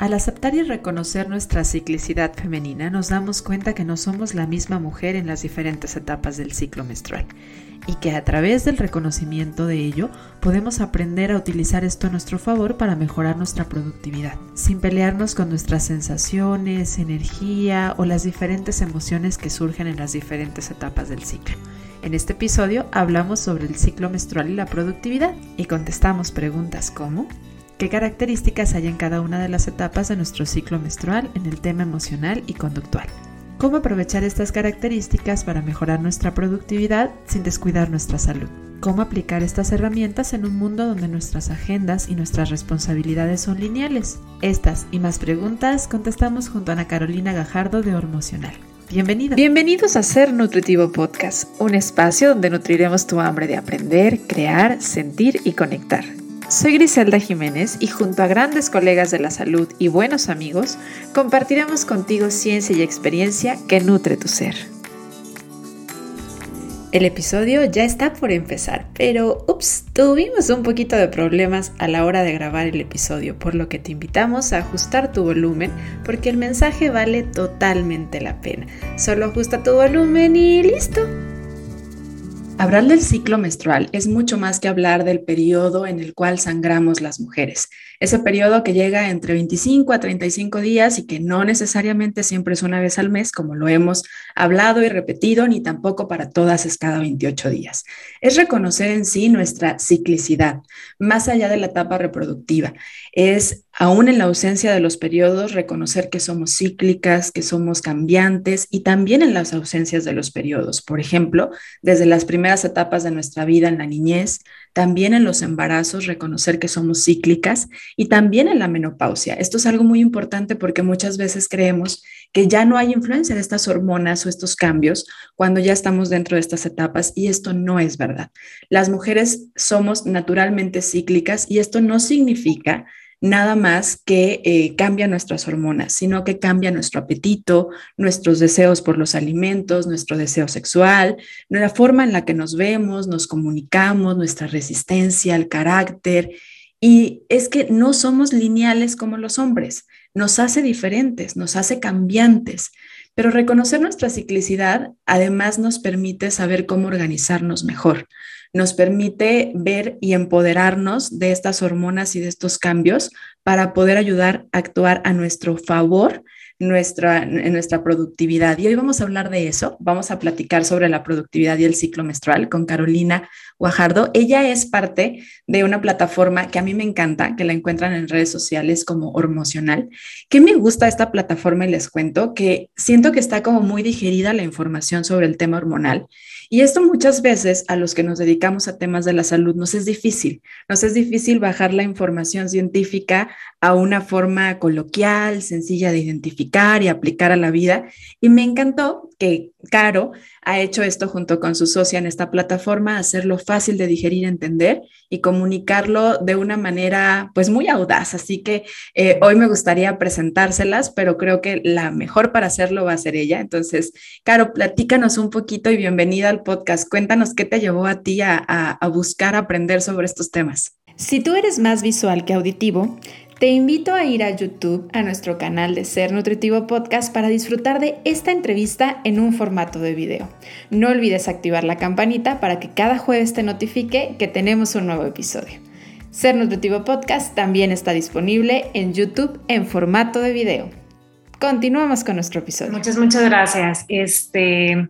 Al aceptar y reconocer nuestra ciclicidad femenina, nos damos cuenta que no somos la misma mujer en las diferentes etapas del ciclo menstrual y que a través del reconocimiento de ello podemos aprender a utilizar esto a nuestro favor para mejorar nuestra productividad, sin pelearnos con nuestras sensaciones, energía o las diferentes emociones que surgen en las diferentes etapas del ciclo. En este episodio hablamos sobre el ciclo menstrual y la productividad y contestamos preguntas como qué características hay en cada una de las etapas de nuestro ciclo menstrual en el tema emocional y conductual. Cómo aprovechar estas características para mejorar nuestra productividad sin descuidar nuestra salud. Cómo aplicar estas herramientas en un mundo donde nuestras agendas y nuestras responsabilidades son lineales. Estas y más preguntas contestamos junto a Ana Carolina Gajardo de Hormocional. Bienvenido. Bienvenidos a Ser Nutritivo Podcast, un espacio donde nutriremos tu hambre de aprender, crear, sentir y conectar. Soy Griselda Jiménez y junto a grandes colegas de la salud y buenos amigos, compartiremos contigo ciencia y experiencia que nutre tu ser. El episodio ya está por empezar, pero ups, tuvimos un poquito de problemas a la hora de grabar el episodio, por lo que te invitamos a ajustar tu volumen porque el mensaje vale totalmente la pena. Solo ajusta tu volumen y listo. Hablar del ciclo menstrual es mucho más que hablar del periodo en el cual sangramos las mujeres. Ese periodo que llega entre 25 a 35 días y que no necesariamente siempre es una vez al mes, como lo hemos hablado y repetido, ni tampoco para todas es cada 28 días. Es reconocer en sí nuestra ciclicidad, más allá de la etapa reproductiva. Es aún en la ausencia de los periodos, reconocer que somos cíclicas, que somos cambiantes y también en las ausencias de los periodos. Por ejemplo, desde las primeras etapas de nuestra vida en la niñez, también en los embarazos, reconocer que somos cíclicas y también en la menopausia. Esto es algo muy importante porque muchas veces creemos que ya no hay influencia de estas hormonas o estos cambios cuando ya estamos dentro de estas etapas y esto no es verdad. Las mujeres somos naturalmente cíclicas y esto no significa nada más que eh, cambia nuestras hormonas, sino que cambia nuestro apetito, nuestros deseos por los alimentos, nuestro deseo sexual, la forma en la que nos vemos, nos comunicamos, nuestra resistencia, el carácter. Y es que no somos lineales como los hombres, nos hace diferentes, nos hace cambiantes. Pero reconocer nuestra ciclicidad además nos permite saber cómo organizarnos mejor nos permite ver y empoderarnos de estas hormonas y de estos cambios para poder ayudar a actuar a nuestro favor nuestra, en nuestra productividad. Y hoy vamos a hablar de eso. Vamos a platicar sobre la productividad y el ciclo menstrual con Carolina Guajardo. Ella es parte de una plataforma que a mí me encanta, que la encuentran en redes sociales como Hormocional. ¿Qué me gusta esta plataforma? Y les cuento que siento que está como muy digerida la información sobre el tema hormonal y esto muchas veces a los que nos dedicamos a temas de la salud nos es difícil. Nos es difícil bajar la información científica a una forma coloquial, sencilla de identificar y aplicar a la vida. Y me encantó que Caro ha hecho esto junto con su socia en esta plataforma, hacerlo fácil de digerir, entender y comunicarlo de una manera pues muy audaz. Así que eh, hoy me gustaría presentárselas, pero creo que la mejor para hacerlo va a ser ella. Entonces, Caro, platícanos un poquito y bienvenida al podcast. Cuéntanos qué te llevó a ti a, a buscar aprender sobre estos temas. Si tú eres más visual que auditivo, te invito a ir a YouTube, a nuestro canal de Ser Nutritivo Podcast, para disfrutar de esta entrevista en un formato de video. No olvides activar la campanita para que cada jueves te notifique que tenemos un nuevo episodio. Ser Nutritivo Podcast también está disponible en YouTube en formato de video. Continuamos con nuestro episodio. Muchas, muchas gracias. Este,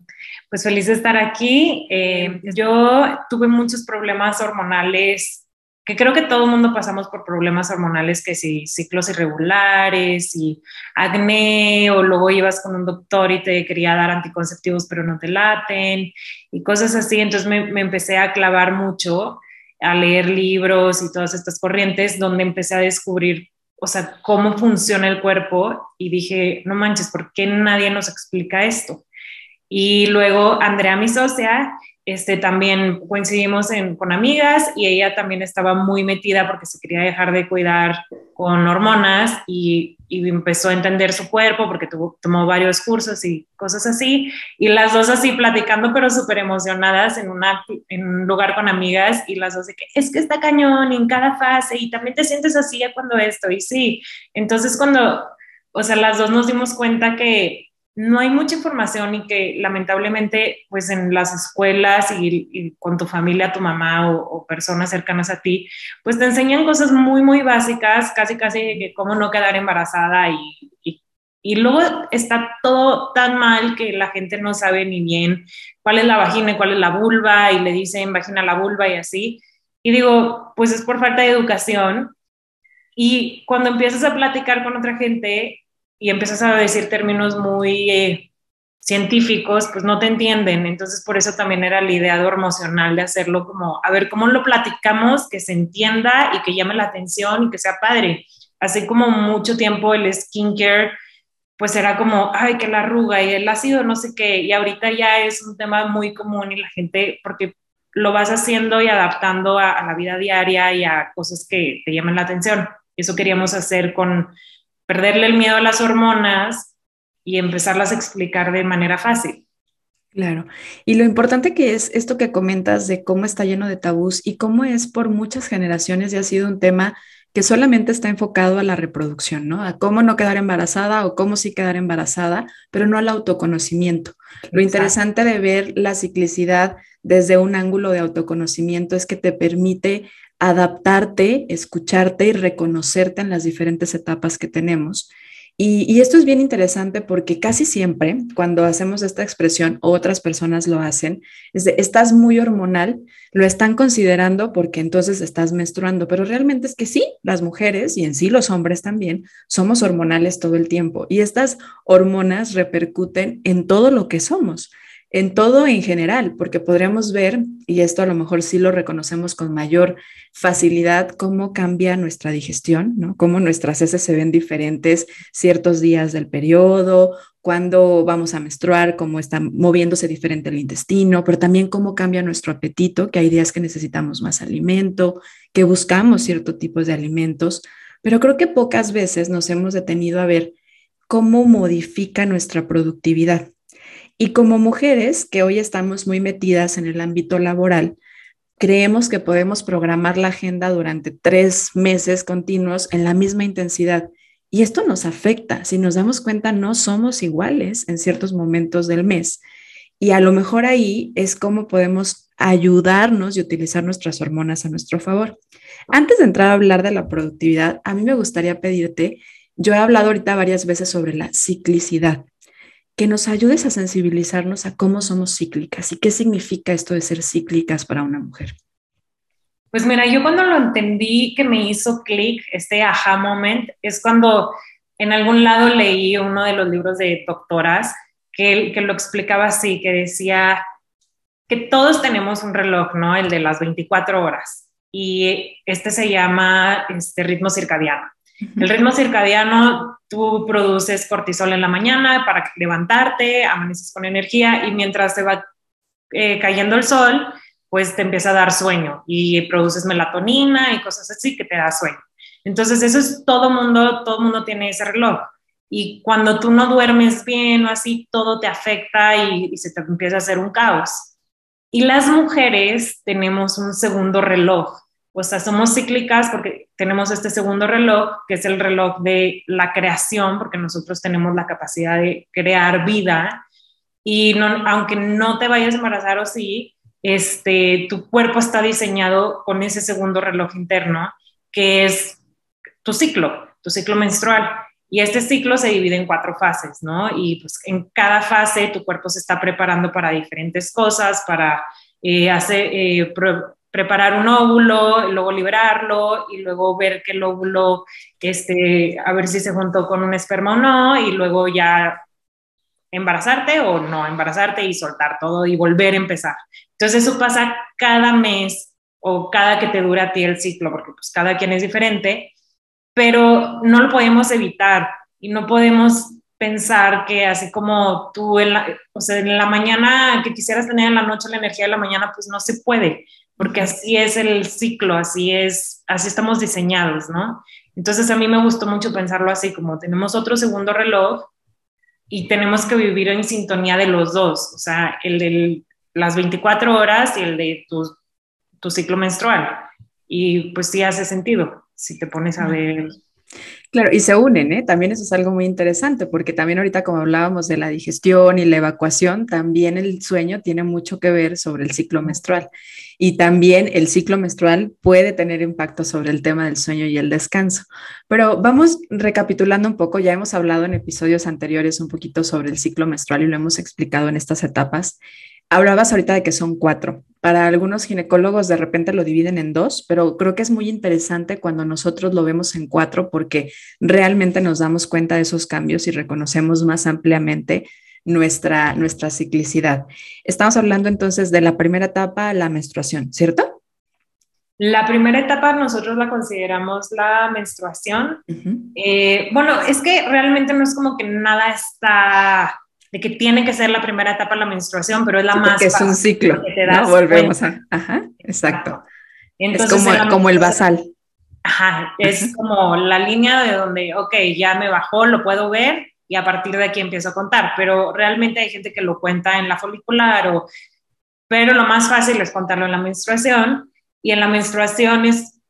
pues feliz de estar aquí. Eh, yo tuve muchos problemas hormonales que creo que todo el mundo pasamos por problemas hormonales, que si ciclos irregulares y acné, o luego ibas con un doctor y te quería dar anticonceptivos pero no te laten, y cosas así. Entonces me, me empecé a clavar mucho, a leer libros y todas estas corrientes, donde empecé a descubrir, o sea, cómo funciona el cuerpo y dije, no manches, ¿por qué nadie nos explica esto? Y luego Andrea, mi socia, este, también coincidimos con amigas y ella también estaba muy metida porque se quería dejar de cuidar con hormonas y, y empezó a entender su cuerpo porque tomó varios cursos y cosas así. Y las dos así platicando, pero súper emocionadas en un lugar con amigas y las dos de que es que está cañón en cada fase y también te sientes así ya cuando esto. Y sí, entonces cuando, o sea, las dos nos dimos cuenta que no hay mucha información y que lamentablemente pues en las escuelas y, con tu familia, tu mamá o, personas cercanas a ti, pues te enseñan cosas muy, muy básicas, casi, casi de cómo no quedar embarazada y, y, y, luego está todo tan mal que la gente no sabe ni bien cuál es la vagina y cuál es la vulva y le dicen vagina la vulva y así. Y digo, pues es por falta de educación. Y cuando empiezas a platicar con otra gente, y empiezas a decir términos muy eh, científicos, pues no te entienden. Entonces, por eso también era la idea emocional de hacerlo como, a ver, ¿cómo lo platicamos? Que se entienda y que llame la atención y que sea padre. Así como mucho tiempo el skincare, pues era como, ay, que la arruga y el ácido, no sé qué. Y ahorita ya es un tema muy común y la gente, porque lo vas haciendo y adaptando a, a la vida diaria y a cosas que te llaman la atención. Eso queríamos hacer con perderle el miedo a las hormonas y empezarlas a explicar de manera fácil. Claro. Y lo importante que es esto que comentas de cómo está lleno de tabús y cómo es por muchas generaciones y ha sido un tema que solamente está enfocado a la reproducción, ¿no? A cómo no quedar embarazada o cómo sí quedar embarazada, pero no al autoconocimiento. Lo interesante de ver la ciclicidad desde un ángulo de autoconocimiento es que te permite adaptarte, escucharte y reconocerte en las diferentes etapas que tenemos. Y, esto es bien interesante porque casi siempre cuando hacemos esta expresión, otras personas lo hacen, es de, estás muy hormonal, lo están considerando porque entonces estás menstruando, pero realmente es que sí, las mujeres y en sí los hombres también somos hormonales todo el tiempo y estas hormonas repercuten en todo lo que somos en todo en general, porque podríamos ver, y esto a lo mejor sí lo reconocemos con mayor facilidad, cómo cambia nuestra digestión, ¿no? Cómo nuestras heces se ven diferentes ciertos días del periodo, cuando vamos a menstruar, cómo está moviéndose diferente el intestino, pero también cómo cambia nuestro apetito, que hay días que necesitamos más alimento, que buscamos cierto tipos de alimentos, pero creo que pocas veces nos hemos detenido a ver cómo modifica nuestra productividad y como mujeres que hoy estamos muy metidas en el ámbito laboral, creemos que podemos programar la agenda durante tres meses continuos en la misma intensidad. Y esto nos afecta. Si nos damos cuenta, no somos iguales en ciertos momentos del mes. Y a lo mejor ahí es cómo podemos ayudarnos y utilizar nuestras hormonas a nuestro favor. Antes de entrar a hablar de la productividad, a mí me gustaría pedirte, yo he hablado ahorita varias veces sobre la ciclicidad que nos ayudes a sensibilizarnos a cómo somos cíclicas y qué significa esto de ser cíclicas para una mujer. Pues mira, yo cuando lo entendí que me hizo clic, este aha moment, es cuando en algún lado leí uno de los libros de doctoras que, que lo explicaba así, que decía que todos tenemos un reloj, ¿no? El de las 24 horas. Y este se llama este ritmo circadiano. El ritmo circadiano, tú produces cortisol en la mañana para levantarte, amaneces con energía y mientras se va eh, cayendo el sol, pues te empieza a dar sueño y produces melatonina y cosas así que te da sueño. Entonces, eso es todo mundo, todo mundo tiene ese reloj. Y cuando tú no duermes bien o así, todo te afecta y, y se te empieza a hacer un caos. Y las mujeres tenemos un segundo reloj o sea, somos cíclicas porque tenemos este segundo reloj, que es el reloj de la creación, porque nosotros tenemos la capacidad de crear vida. Y no, aunque no te vayas a embarazar o sí, este, tu cuerpo está diseñado con ese segundo reloj interno, que es tu ciclo, tu ciclo menstrual. Y este ciclo se divide en cuatro fases, ¿no? Y pues en cada fase tu cuerpo se está preparando para diferentes cosas, para eh, hacer, eh, preparar un óvulo, luego liberarlo y luego ver que el óvulo, este, a ver si se juntó con un esperma o no, y luego ya embarazarte o no embarazarte y soltar todo y volver a empezar. Entonces eso pasa cada mes o cada que te dura a ti el ciclo, porque pues cada quien es diferente, pero no lo podemos evitar y no podemos pensar que así como tú en la, o sea, en la mañana que quisieras tener en la noche la energía de la mañana, pues no se puede, porque así es el ciclo, así es, así estamos diseñados, ¿no? Entonces a mí me gustó mucho pensarlo así, como tenemos otro segundo reloj y tenemos que vivir en sintonía de los dos, o sea, el de las 24 horas y el de tu, tu ciclo menstrual. Y pues sí hace sentido si te pones a ver Claro, y se unen, ¿eh? También eso es algo muy interesante, porque también ahorita como hablábamos de la digestión y la evacuación, también el sueño tiene mucho que ver sobre el ciclo menstrual. Y también el ciclo menstrual puede tener impacto sobre el tema del sueño y el descanso. Pero vamos recapitulando un poco, ya hemos hablado en episodios anteriores un poquito sobre el ciclo menstrual y lo hemos explicado en estas etapas. Hablabas ahorita de que son cuatro. Para algunos ginecólogos de repente lo dividen en dos, pero creo que es muy interesante cuando nosotros lo vemos en cuatro porque realmente nos damos cuenta de esos cambios y reconocemos más ampliamente nuestra, nuestra ciclicidad. Estamos hablando entonces de la primera etapa, la menstruación, ¿cierto? La primera etapa nosotros la consideramos la menstruación. Eh, bueno, es que realmente no es como que nada está de que tiene que ser la primera etapa la menstruación, pero es la más... Que es un ciclo, que te ¿no? Volvemos a... Ajá, exacto. Entonces, es como, como el basal. Ajá, es como la línea de donde, ok, ya me bajó, lo puedo ver y a partir de aquí empiezo a contar, pero realmente hay gente que lo cuenta en la folicular o... Pero lo más fácil es contarlo en la menstruación y en la menstruación es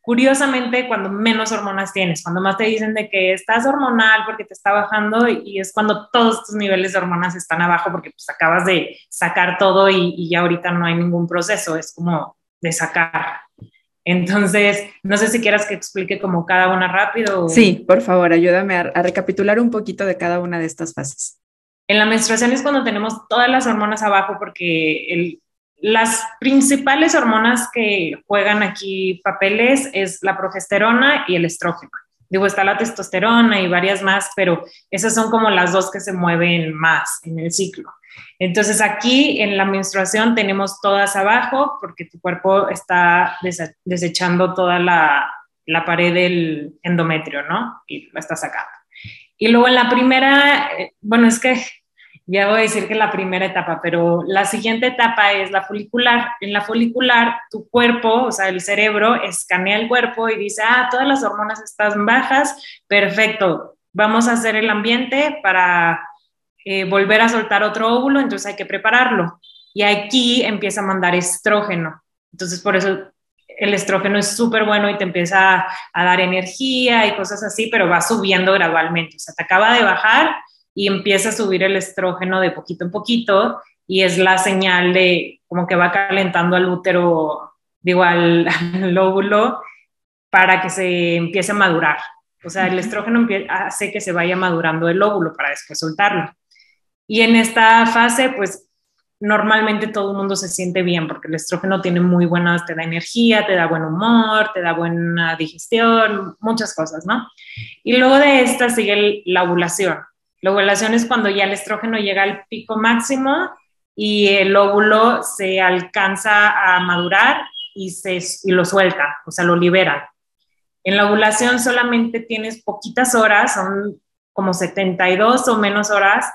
curiosamente cuando menos hormonas tienes, cuando más te dicen de que estás hormonal porque te está bajando y, es cuando todos tus niveles de hormonas están abajo porque pues acabas de sacar todo y, ya ahorita no hay ningún proceso, es como de sacar. Entonces, no sé si quieras que explique como cada una rápido. Sí, por favor, ayúdame a, a recapitular un poquito de cada una de estas fases. En la menstruación es cuando tenemos todas las hormonas abajo porque el, las principales hormonas que juegan aquí papeles es la progesterona y el estrógeno. Digo, está la testosterona y varias más, pero esas son como las dos que se mueven más en el ciclo. Entonces aquí en la menstruación tenemos todas abajo porque tu cuerpo está desechando toda la, la pared del endometrio, ¿no? Y la está sacando. Y luego en la primera, eh, bueno, es que ya voy a decir que la primera etapa, pero la siguiente etapa es la folicular. En la folicular, tu cuerpo, o sea, el cerebro, escanea el cuerpo y dice, ah, todas las hormonas están bajas, perfecto, vamos a hacer el ambiente para eh, volver a soltar otro óvulo, entonces hay que prepararlo. Y aquí empieza a mandar estrógeno. Entonces, por eso el estrógeno es súper bueno y te empieza a dar energía y cosas así, pero va subiendo gradualmente. O sea, te acaba de bajar y empieza a subir el estrógeno de poquito en poquito y es la señal de como que va calentando al útero, digo, al, lóbulo para que se empiece a madurar. O sea, el estrógeno hace que se vaya madurando el óvulo para después soltarlo. Y en esta fase, pues normalmente todo el mundo se siente bien porque el estrógeno tiene muy buena, te da energía, te da buen humor, te da buena digestión, muchas cosas, ¿no? Y luego de esta sigue la ovulación. La ovulación es cuando ya el estrógeno llega al pico máximo y el óvulo se alcanza a madurar y, se, y lo suelta, o sea, lo libera. En la ovulación solamente tienes poquitas horas, son como 72 o menos horas,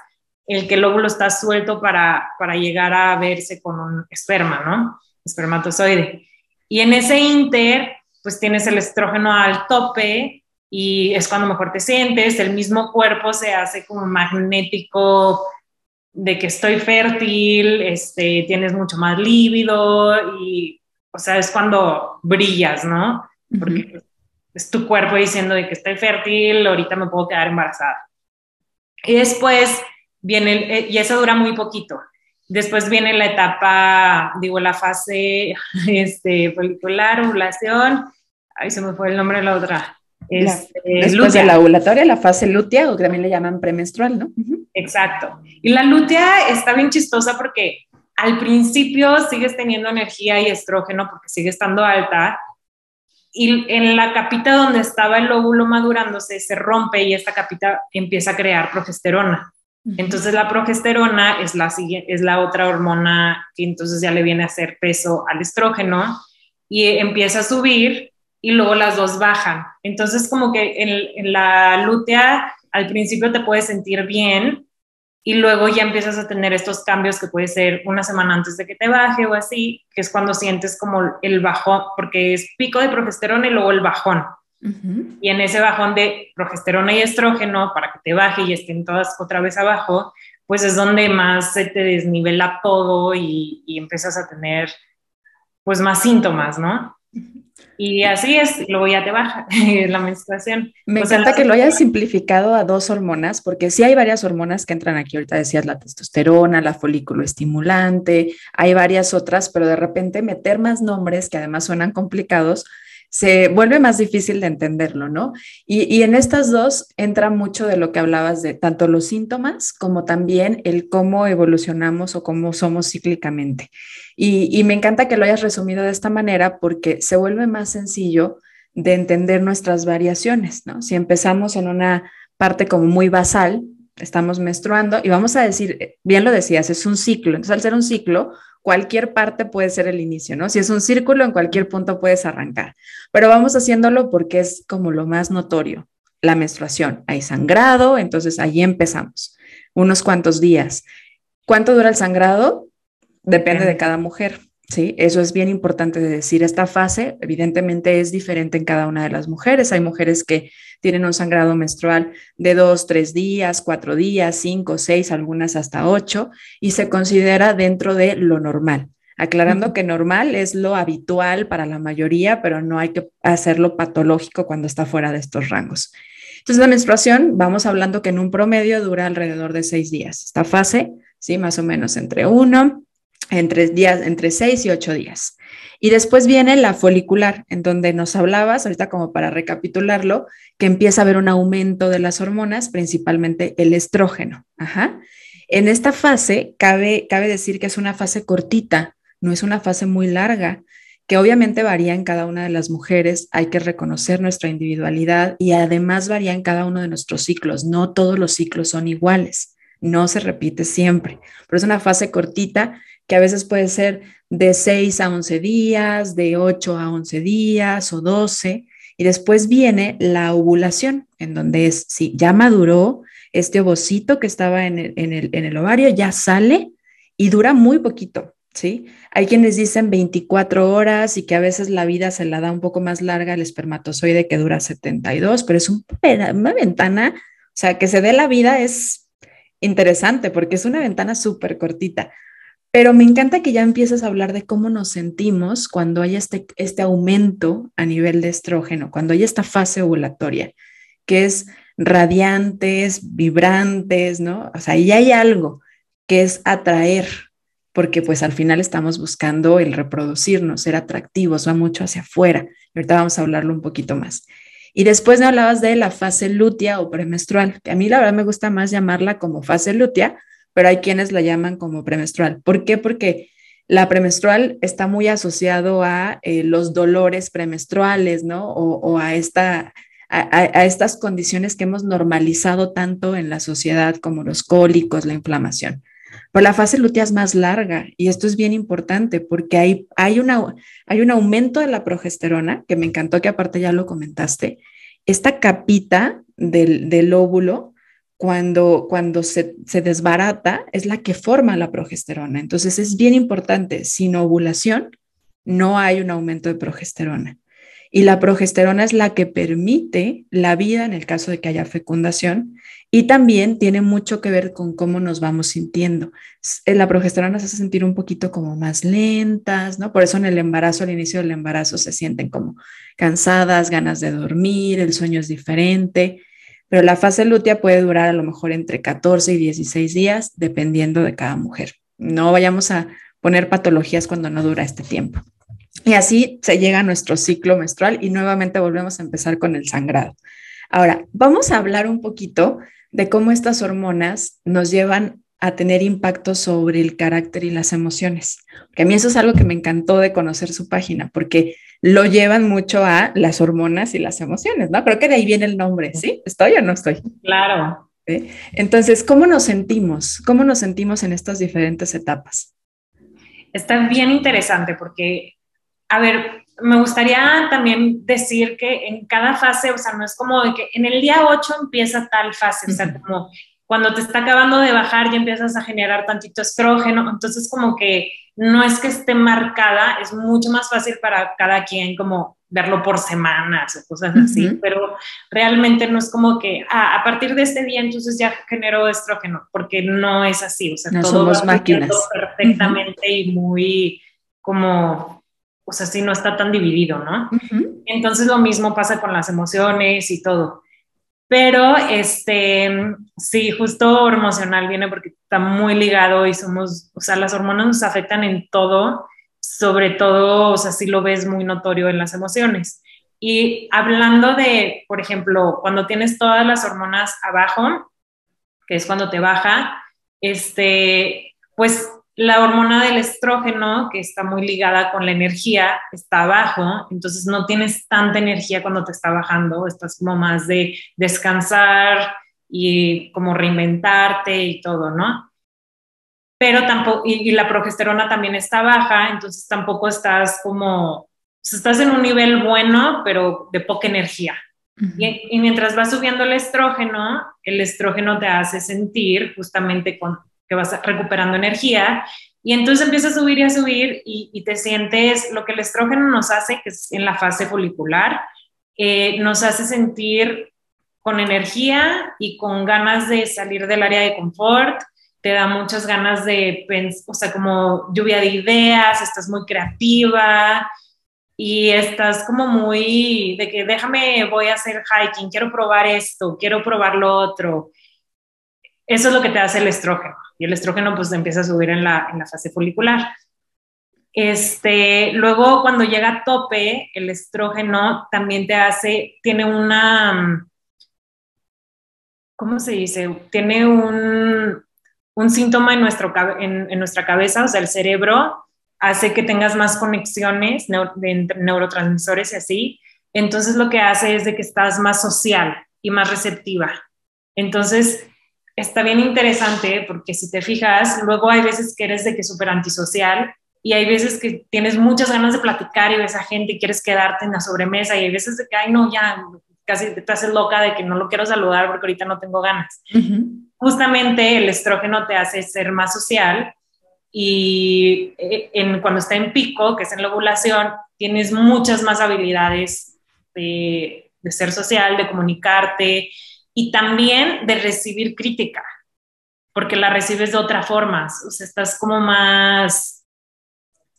el que el óvulo está suelto para, para llegar a verse con un esperma, ¿no? Espermatozoide. Y en ese inter, pues tienes el estrógeno al tope y es cuando mejor te sientes, el mismo cuerpo se hace como magnético de que estoy fértil, este, tienes mucho más líbido y, o sea, es cuando brillas, ¿no? Porque es tu cuerpo diciendo de que estoy fértil, ahorita me puedo quedar embarazada. Y después viene, eh, y eso dura muy poquito. Después viene la etapa, digo, la fase este, folicular, ovulación. Ahí se me fue el nombre de la otra. Este, después de la ovulatoria, la fase lútea, o que también le llaman premenstrual, ¿no? Exacto. Y la lútea está bien chistosa porque al principio sigues teniendo energía y estrógeno porque sigue estando alta, y en la capita donde estaba el óvulo madurándose se rompe y esta capita empieza a crear progesterona. Entonces la progesterona es la, es la otra hormona que entonces ya le viene a hacer peso al estrógeno y empieza a subir y luego las dos bajan. Entonces, como que en, la lútea al principio te puedes sentir bien y luego ya empiezas a tener estos cambios que puede ser una semana antes de que te baje o así, que es cuando sientes como el bajón, porque es pico de progesterona y luego el bajón. Y en ese bajón de progesterona y estrógeno, para que te baje y estén todas otra vez abajo, pues es donde más se te desnivela todo y, y empiezas a tener pues más síntomas, ¿no? Y así es, luego ya te baja la menstruación. Me encanta que lo hayas simplificado a dos hormonas, porque sí hay varias hormonas que entran aquí. Ahorita decías la testosterona, la folículo estimulante, hay varias otras, pero de repente meter más nombres que además suenan complicados, se vuelve más difícil de entenderlo, ¿no? Y, en estas dos entra mucho de lo que hablabas de tanto los síntomas como también el cómo evolucionamos o cómo somos cíclicamente. Y, me encanta que lo hayas resumido de esta manera porque se vuelve más sencillo de entender nuestras variaciones, ¿no? Si empezamos en una parte como muy basal, estamos menstruando y vamos a decir, eh, bien lo decías, es un ciclo. Entonces, al ser un ciclo, cualquier parte puede ser el inicio, ¿no? Si es un círculo, en cualquier punto puedes arrancar, pero vamos haciéndolo porque es como lo más notorio, la menstruación. Hay sangrado, entonces ahí empezamos, unos cuantos días. ¿Cuánto dura el sangrado? Depende de cada mujer. Sí, eso es bien importante de decir. Esta fase evidentemente es diferente en cada una de las mujeres. Hay mujeres que tienen un sangrado menstrual de dos, tres días, cuatro días, cinco, seis, algunas hasta ocho, y se considera dentro de lo normal. Aclarando que normal es lo habitual para la mayoría, pero no hay que hacerlo patológico cuando está fuera de estos rangos. Entonces, la menstruación, vamos hablando que en un promedio dura alrededor de seis días. Esta fase, sí, más o menos entre uno entre, días, entre seis y ocho días. Y después viene la folicular, en donde nos hablabas, ahorita como para recapitularlo, que empieza a haber un aumento de las hormonas, principalmente el estrógeno. Ajá. En esta fase, cabe, cabe decir que es una fase cortita, no es una fase muy larga, que obviamente varía en cada una de las mujeres, hay que reconocer nuestra individualidad y además varía en cada uno de nuestros ciclos, no todos los ciclos son iguales, no se repite siempre, pero es una fase cortita que a veces puede ser de 6 a 11 días, de 8 a 11 días o 12. Y después viene la ovulación, en donde es, si ya maduró, este ovocito que estaba en el, en el, en el ovario ya sale y dura muy poquito, ¿sí? Hay quienes dicen 24 horas y que a veces la vida se la da un poco más larga el espermatozoide que dura 72, pero es una ventana, o sea, que se dé la vida es interesante porque es una ventana súper cortita. Pero me encanta que ya empieces a hablar de cómo nos sentimos cuando hay este, este aumento a nivel de estrógeno, cuando hay esta fase ovulatoria, que es radiantes, vibrantes, ¿no? O sea, ahí hay algo que es atraer, porque pues al final estamos buscando el reproducirnos, ser atractivos, va mucho hacia afuera. ahorita vamos a hablarlo un poquito más. Y después me hablabas de la fase lútea o premenstrual, que a mí la verdad me gusta más llamarla como fase lútea, pero hay quienes la llaman como premenstrual. ¿Por qué? Porque la premenstrual está muy asociado a eh, los dolores premenstruales, ¿no? O, a, esta, a, estas condiciones que hemos normalizado tanto en la sociedad como los cólicos, la inflamación. Pero la fase lútea es más larga y esto es bien importante porque hay, hay, una, hay un aumento de la progesterona, que me encantó que aparte ya lo comentaste. Esta capita del, del óvulo cuando, cuando se, desbarata es la que forma la progesterona. Entonces es bien importante, sin ovulación no hay un aumento de progesterona. Y la progesterona es la que permite la vida en el caso de que haya fecundación y también tiene mucho que ver con cómo nos vamos sintiendo. Eh, la progesterona se hace sentir un poquito como más lentas, ¿no? Por eso en el embarazo, al inicio del embarazo, se sienten como cansadas, ganas de dormir, el sueño es diferente pero la fase lútea puede durar a lo mejor entre 14 y 16 días, dependiendo de cada mujer. No vayamos a poner patologías cuando no dura este tiempo. Y así se llega a nuestro ciclo menstrual y nuevamente volvemos a empezar con el sangrado. Ahora, vamos a hablar un poquito de cómo estas hormonas nos llevan a tener impacto sobre el carácter y las emociones. Que a mí eso es algo que me encantó de conocer su página, porque lo llevan mucho a las hormonas y las emociones, ¿no? Creo que de ahí viene el nombre, ¿sí? ¿Estoy o no estoy? Claro. Entonces, ¿cómo nos sentimos? ¿Cómo nos sentimos en estas diferentes etapas? Está bien interesante porque, a ver, me gustaría también decir que en cada fase, o sea, no es como de que en el día 8 empieza tal fase, o sea, como cuando te está acabando de bajar ya empiezas a generar tantito estrógeno, entonces como que no es que esté marcada, es mucho más fácil para cada quien como verlo por semanas o cosas así, pero realmente no es como que ah, a partir de este día entonces ya generó estrógeno, porque no es así, o sea, no todo somos máquinas. perfectamente y muy como, o sea, sí no está tan dividido, ¿no? Entonces lo mismo pasa con las emociones y todo. Pero este, sí, justo emocional viene porque está muy ligado y somos, o sea, las hormonas nos afectan en todo sobre todo, o sea, si lo ves muy notorio en las emociones. Y hablando de, por ejemplo, cuando tienes todas las hormonas abajo, que es cuando te baja, este, pues la hormona del estrógeno, que está muy ligada con la energía, está abajo, entonces no tienes tanta energía cuando te está bajando, estás como más de descansar y como reinventarte y todo, ¿no? pero tampoco, y, la progesterona también está baja, entonces tampoco estás como, estás en un nivel bueno, pero de poca energía. y, mientras va subiendo el estrógeno, el estrógeno te hace sentir justamente con, que vas recuperando energía y entonces empieza a subir y a subir y, te sientes, lo que el estrógeno nos hace, que es en la fase folicular, eh, nos hace sentir con energía y con ganas de salir del área de confort, te da muchas ganas de, o sea, como lluvia de ideas, estás muy creativa y estás como muy de que déjame, voy a hacer hiking, quiero probar esto, quiero probar lo otro. Eso es lo que te hace el estrógeno y el estrógeno pues empieza a subir en la, en la fase folicular. Este, luego cuando llega a tope, el estrógeno también te hace, tiene una, ¿cómo se dice? Tiene un, un síntoma en, nuestro, en, nuestra cabeza, o sea, el cerebro hace que tengas más conexiones de neurotransmisores y así. Entonces lo que hace es de que estás más social y más receptiva. Entonces está bien interesante porque si te fijas, luego hay veces que eres de que súper antisocial y hay veces que tienes muchas ganas de platicar y ves a gente y quieres quedarte en la sobremesa y hay veces de que, ay, no, ya casi te haces loca de que no lo quiero saludar porque ahorita no tengo ganas justamente el estrógeno te hace ser más social y eh, en, cuando está en pico, que es en la ovulación, tienes muchas más habilidades de, ser social, de comunicarte y también de recibir crítica, porque la recibes de otra forma, o sea, estás como más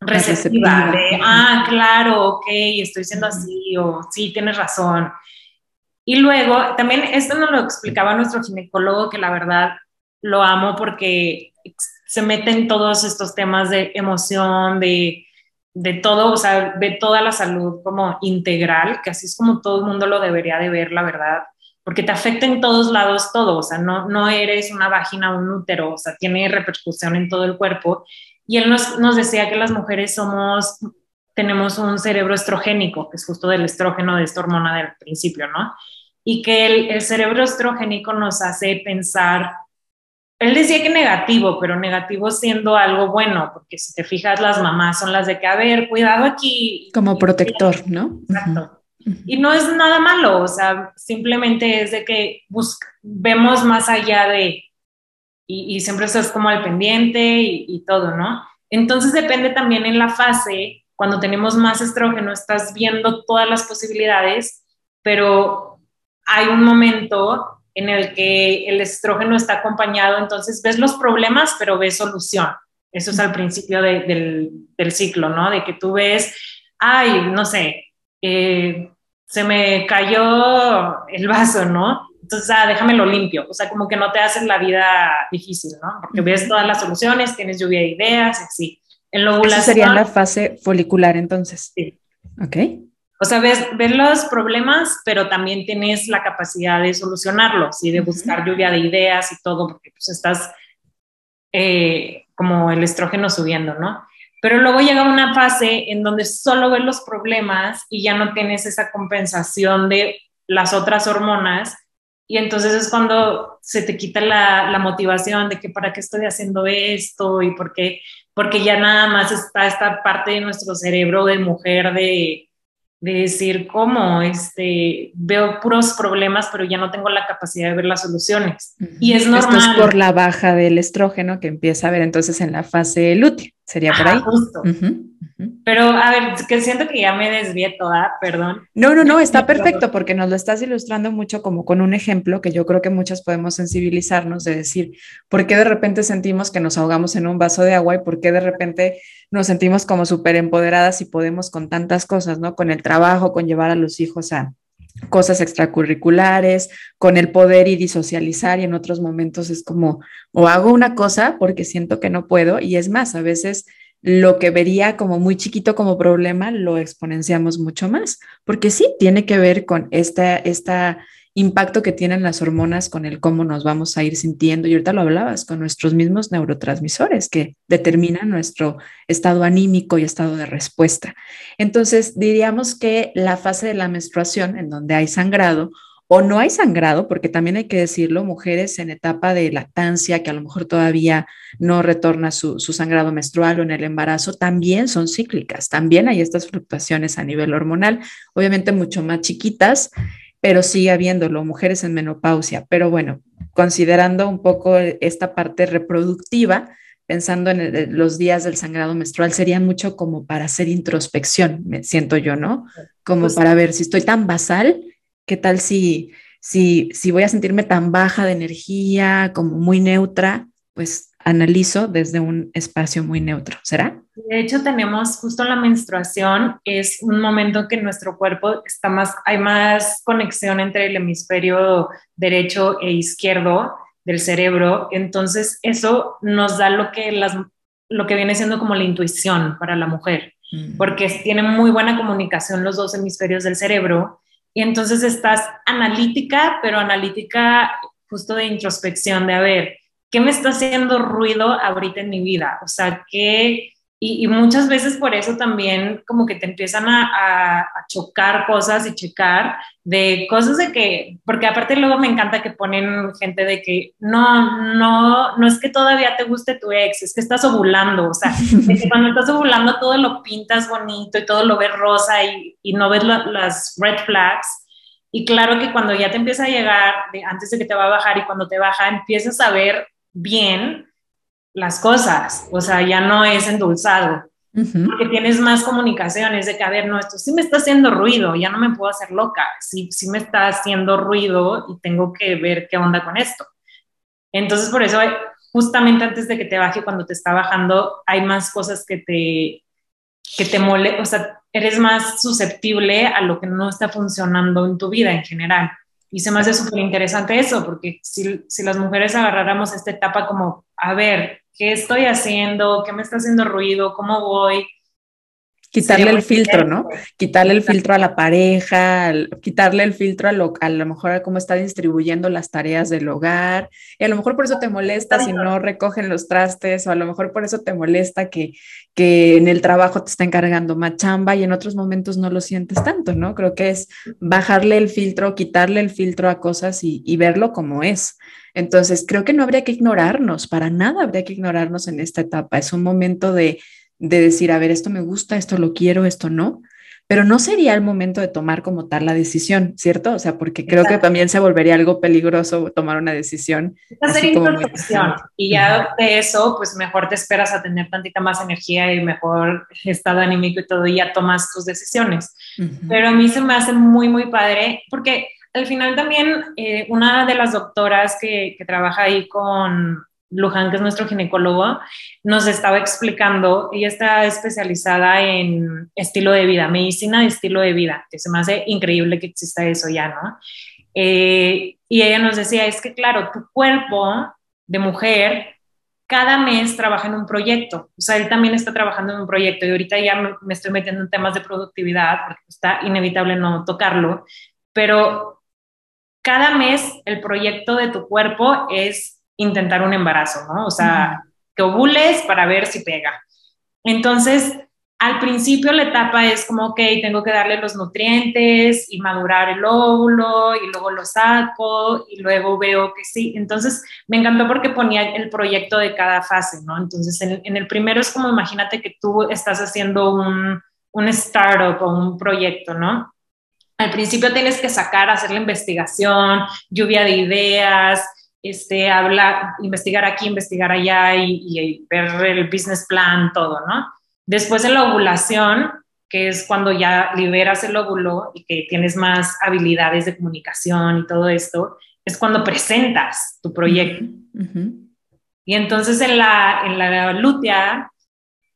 receptiva, de, ah, claro, ok, estoy siendo así, o sí, tienes razón. Y luego, también esto nos lo explicaba nuestro ginecólogo, que la verdad lo amo porque se mete en todos estos temas de emoción, de, de todo, o sea, ve toda la salud como integral, que así es como todo el mundo lo debería de ver, la verdad, porque te afecta en todos lados todo, o sea, no, no eres una vagina o un útero, o sea, tiene repercusión en todo el cuerpo. Y él nos, nos decía que las mujeres somos tenemos un cerebro estrogénico, que es justo del estrógeno, de esta hormona del principio, ¿no? Y que el, el cerebro estrogénico nos hace pensar, él decía que negativo, pero negativo siendo algo bueno, porque si te fijas, las mamás son las de que, a ver, cuidado aquí. Como protector, ¿no? Exacto. Y no es nada malo, o sea, simplemente es de que vemos más allá de, y, y, siempre estás como al pendiente y, y todo, ¿no? Entonces depende también en la fase cuando tenemos más estrógeno, estás viendo todas las posibilidades, pero hay un momento en el que el estrógeno está acompañado, entonces ves los problemas, pero ves solución. Eso es al principio del, del, ciclo, ¿no? De que tú ves, ay, no sé, eh, se me cayó el vaso, ¿no? Entonces, ah, déjamelo limpio. O sea, como que no te haces la vida difícil, ¿no? Porque ves todas las soluciones, tienes lluvia de ideas, así. En la ovulación. sería la fase folicular, entonces. Sí. Ok. O sea, ves, los problemas, pero también tienes la capacidad de solucionarlos y de buscar lluvia de ideas y todo, porque pues estás eh, como el estrógeno subiendo, ¿no? Pero luego llega una fase en donde solo ves los problemas y ya no tienes esa compensación de las otras hormonas. Y entonces es cuando se te quita la, la motivación de que para qué estoy haciendo esto y por qué porque ya nada más está esta parte de nuestro cerebro de mujer de, de decir, ¿cómo? Este, veo puros problemas, pero ya no tengo la capacidad de ver las soluciones. Y es normal. Esto es por la baja del estrógeno que empieza a ver entonces en la fase lútea, sería por ahí. Justo. Pero a ver, que siento que ya me desvié toda, perdón. No, no, no, está perfecto porque nos lo estás ilustrando mucho como con un ejemplo que yo creo que muchas podemos sensibilizarnos de decir, ¿por qué de repente sentimos que nos ahogamos en un vaso de agua y por qué de repente nos sentimos como súper empoderadas y podemos con tantas cosas, ¿no? Con el trabajo, con llevar a los hijos a cosas extracurriculares, con el poder ir y socializar y en otros momentos es como, o hago una cosa porque siento que no puedo y es más, a veces lo que vería como muy chiquito como problema lo exponenciamos mucho más, porque sí tiene que ver con esta impacto que tienen las hormonas con el cómo nos vamos a ir sintiendo. Y ahorita lo hablabas con nuestros mismos neurotransmisores que determinan nuestro estado anímico y estado de respuesta. Entonces, diríamos que la fase de la menstruación, en donde hay sangrado, o no hay sangrado, porque también hay que decirlo, mujeres en etapa de lactancia, que a lo mejor todavía no retorna su, sangrado menstrual o en el embarazo, también son cíclicas, también hay estas fluctuaciones a nivel hormonal, obviamente mucho más chiquitas, pero sigue habiéndolo, mujeres en menopausia. Pero bueno, considerando un poco esta parte reproductiva, pensando en los días del sangrado menstrual, sería mucho como para hacer introspección, me siento yo, ¿no? Como pues para ver si estoy tan basal ¿Qué tal si, si, si voy a sentirme tan baja de energía, como muy neutra? Pues analizo desde un espacio muy neutro, ¿será? De hecho, tenemos justo la menstruación, es un momento que nuestro cuerpo está más, hay más conexión entre el hemisferio derecho e izquierdo del cerebro, entonces eso nos da lo que, las, lo que viene siendo como la intuición para la mujer, mm. porque tienen muy buena comunicación los dos hemisferios del cerebro y entonces estás analítica, pero analítica justo de introspección, de a ver, ¿qué me está haciendo ruido ahorita en mi vida? O sea, ¿qué, y, muchas veces por eso también como que te empiezan a, chocar cosas y checar de cosas de que, porque aparte luego me encanta que ponen gente de que no, no, no es que todavía te guste tu ex, es que estás ovulando, o sea, que cuando estás ovulando todo lo pintas bonito y todo lo ves rosa y, y no ves las red flags. Y claro que cuando ya te empieza a llegar, de, antes de que te va a bajar y cuando te baja, empiezas a ver bien las cosas, o sea, ya no es endulzado, porque tienes más comunicaciones de que, a ver, no, esto sí me está haciendo ruido, ya no me puedo hacer loca, sí, sí me está haciendo ruido y tengo que ver qué onda con esto. Entonces, por eso, justamente antes de que te baje, cuando te está bajando, hay más cosas que te, que te mole, o sea, eres más susceptible a lo que no está funcionando en tu vida en general. Y se me hace súper interesante eso, porque si, si, las mujeres agarráramos esta etapa como, a ver, ¿Qué estoy haciendo? ¿Qué me está haciendo ruido? ¿Cómo voy? Quitarle el filtro, ¿no? Quitarle el filtro a la pareja, quitarle el filtro a lo, a lo mejor a cómo está distribuyendo las tareas del hogar. Y a lo mejor por eso te molesta si no recogen los trastes, o a lo mejor por eso te molesta que, que en el trabajo te está encargando más chamba y en otros momentos no lo sientes tanto, ¿no? Creo que es bajarle el filtro, quitarle el filtro a cosas y, y verlo como es. Entonces, creo que no habría que ignorarnos, para nada habría que ignorarnos en esta etapa. Es un momento de, decir, a ver, esto me gusta, esto lo quiero, esto no, pero no sería el momento de tomar como tal la decisión, ¿cierto? O sea, porque creo que también se volvería algo peligroso tomar una decisión. Introspección y ya de eso, pues mejor te esperas a tener tantita más energía y mejor estado anímico y todo y ya tomas tus decisiones. Pero a mí se me hace muy, muy padre porque al final también eh, una de las doctoras que, trabaja ahí con Luján, que es nuestro ginecólogo, nos estaba explicando, ella está especializada en estilo de vida, medicina de estilo de vida, que se me hace increíble que exista eso ya, ¿no? Eh, y ella nos decía, es que claro, tu cuerpo de mujer cada mes trabaja en un proyecto, o sea, él también está trabajando en un proyecto y ahorita ya me, estoy metiendo en temas de productividad porque está inevitable no tocarlo, pero cada mes el proyecto de tu cuerpo es intentar un embarazo, ¿no? O sea, que ovules para ver si pega. Entonces, al principio la etapa es como, ok, tengo que darle los nutrientes y madurar el óvulo y luego lo saco y luego veo que sí. Entonces me encantó porque ponía el proyecto de cada fase, ¿no? Entonces en, el primero es como, imagínate que tú estás haciendo un, un startup o un proyecto, ¿no? Al principio tienes que sacar, hacer la investigación, lluvia de ideas, este, hablar, investigar aquí, investigar allá y, y ver el business plan, todo, ¿no? Después de la ovulación, que es cuando ya liberas el óvulo y que tienes más habilidades de comunicación y todo esto, es cuando presentas tu proyecto. Y entonces en la, en la lútea,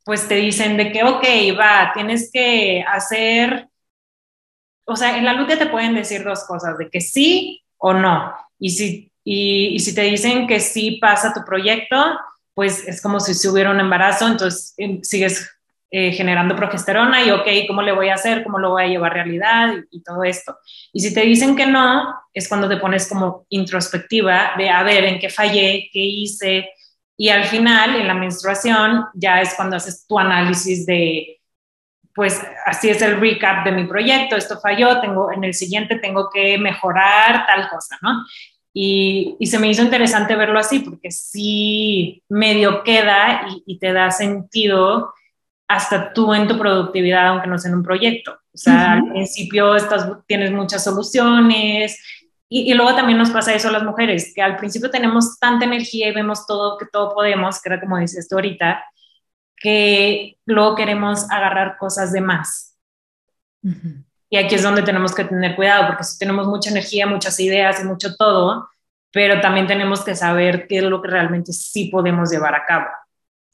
pues te dicen de que, ok, va, tienes que hacer, o sea, en la lútea te pueden decir dos cosas, de que sí o no. Y si, y si te dicen que sí pasa tu proyecto, pues es como si se hubiera un embarazo, entonces em, sigues eh, generando progesterona y, ok, ¿cómo le voy a hacer? ¿Cómo lo voy a llevar a realidad? Y, todo esto. Y si te dicen que no, es cuando te pones como introspectiva de, a ver, ¿en qué fallé? ¿Qué hice? Y al final, en la menstruación, ya es cuando haces tu análisis de, pues así es el recap de mi proyecto, esto falló, tengo, en el siguiente tengo que mejorar tal cosa, ¿no? Y, y, se me hizo interesante verlo así, porque sí medio queda y, y, te da sentido hasta tú en tu productividad, aunque no sea en un proyecto. O sea, al principio estás, tienes muchas soluciones y, y, luego también nos pasa eso a las mujeres, que al principio tenemos tanta energía y vemos todo, que todo podemos, que era como dices tú ahorita, que luego queremos agarrar cosas de más. Y aquí es donde tenemos que tener cuidado, porque si tenemos mucha energía, muchas ideas y mucho todo, pero también tenemos que saber qué es lo que realmente sí podemos llevar a cabo.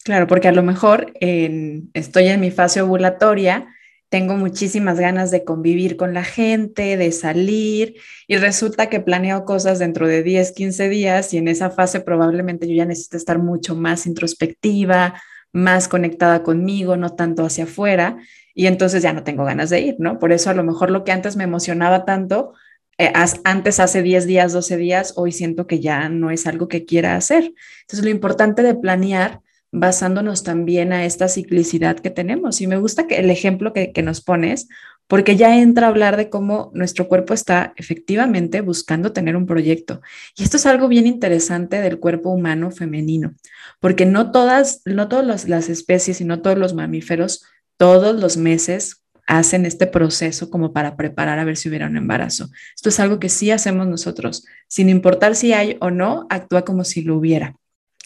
Claro, porque a lo mejor estoy en mi fase ovulatoria, tengo muchísimas ganas de convivir con la gente, de salir, y resulta que planeo cosas dentro de 10, 15 días y en esa fase probablemente yo ya necesito estar mucho más introspectiva, más conectada conmigo, no tanto hacia afuera, y entonces ya no tengo ganas de ir, ¿no? Por eso a lo mejor lo que antes me emocionaba tanto, eh, antes hace 10 días, 12 días, hoy siento que ya no es algo que quiera hacer. Entonces lo importante de planear basándonos también a esta ciclicidad que tenemos. Y me gusta que el ejemplo que, que nos pones, porque ya entra a hablar de cómo nuestro cuerpo está efectivamente buscando tener un proyecto. Y esto es algo bien interesante del cuerpo humano femenino, porque no todas, no todas las especies y no todos los mamíferos todos los meses hacen este proceso como para preparar a ver si hubiera un embarazo. Esto es algo que sí hacemos nosotros, sin importar si hay o no, actúa como si lo hubiera.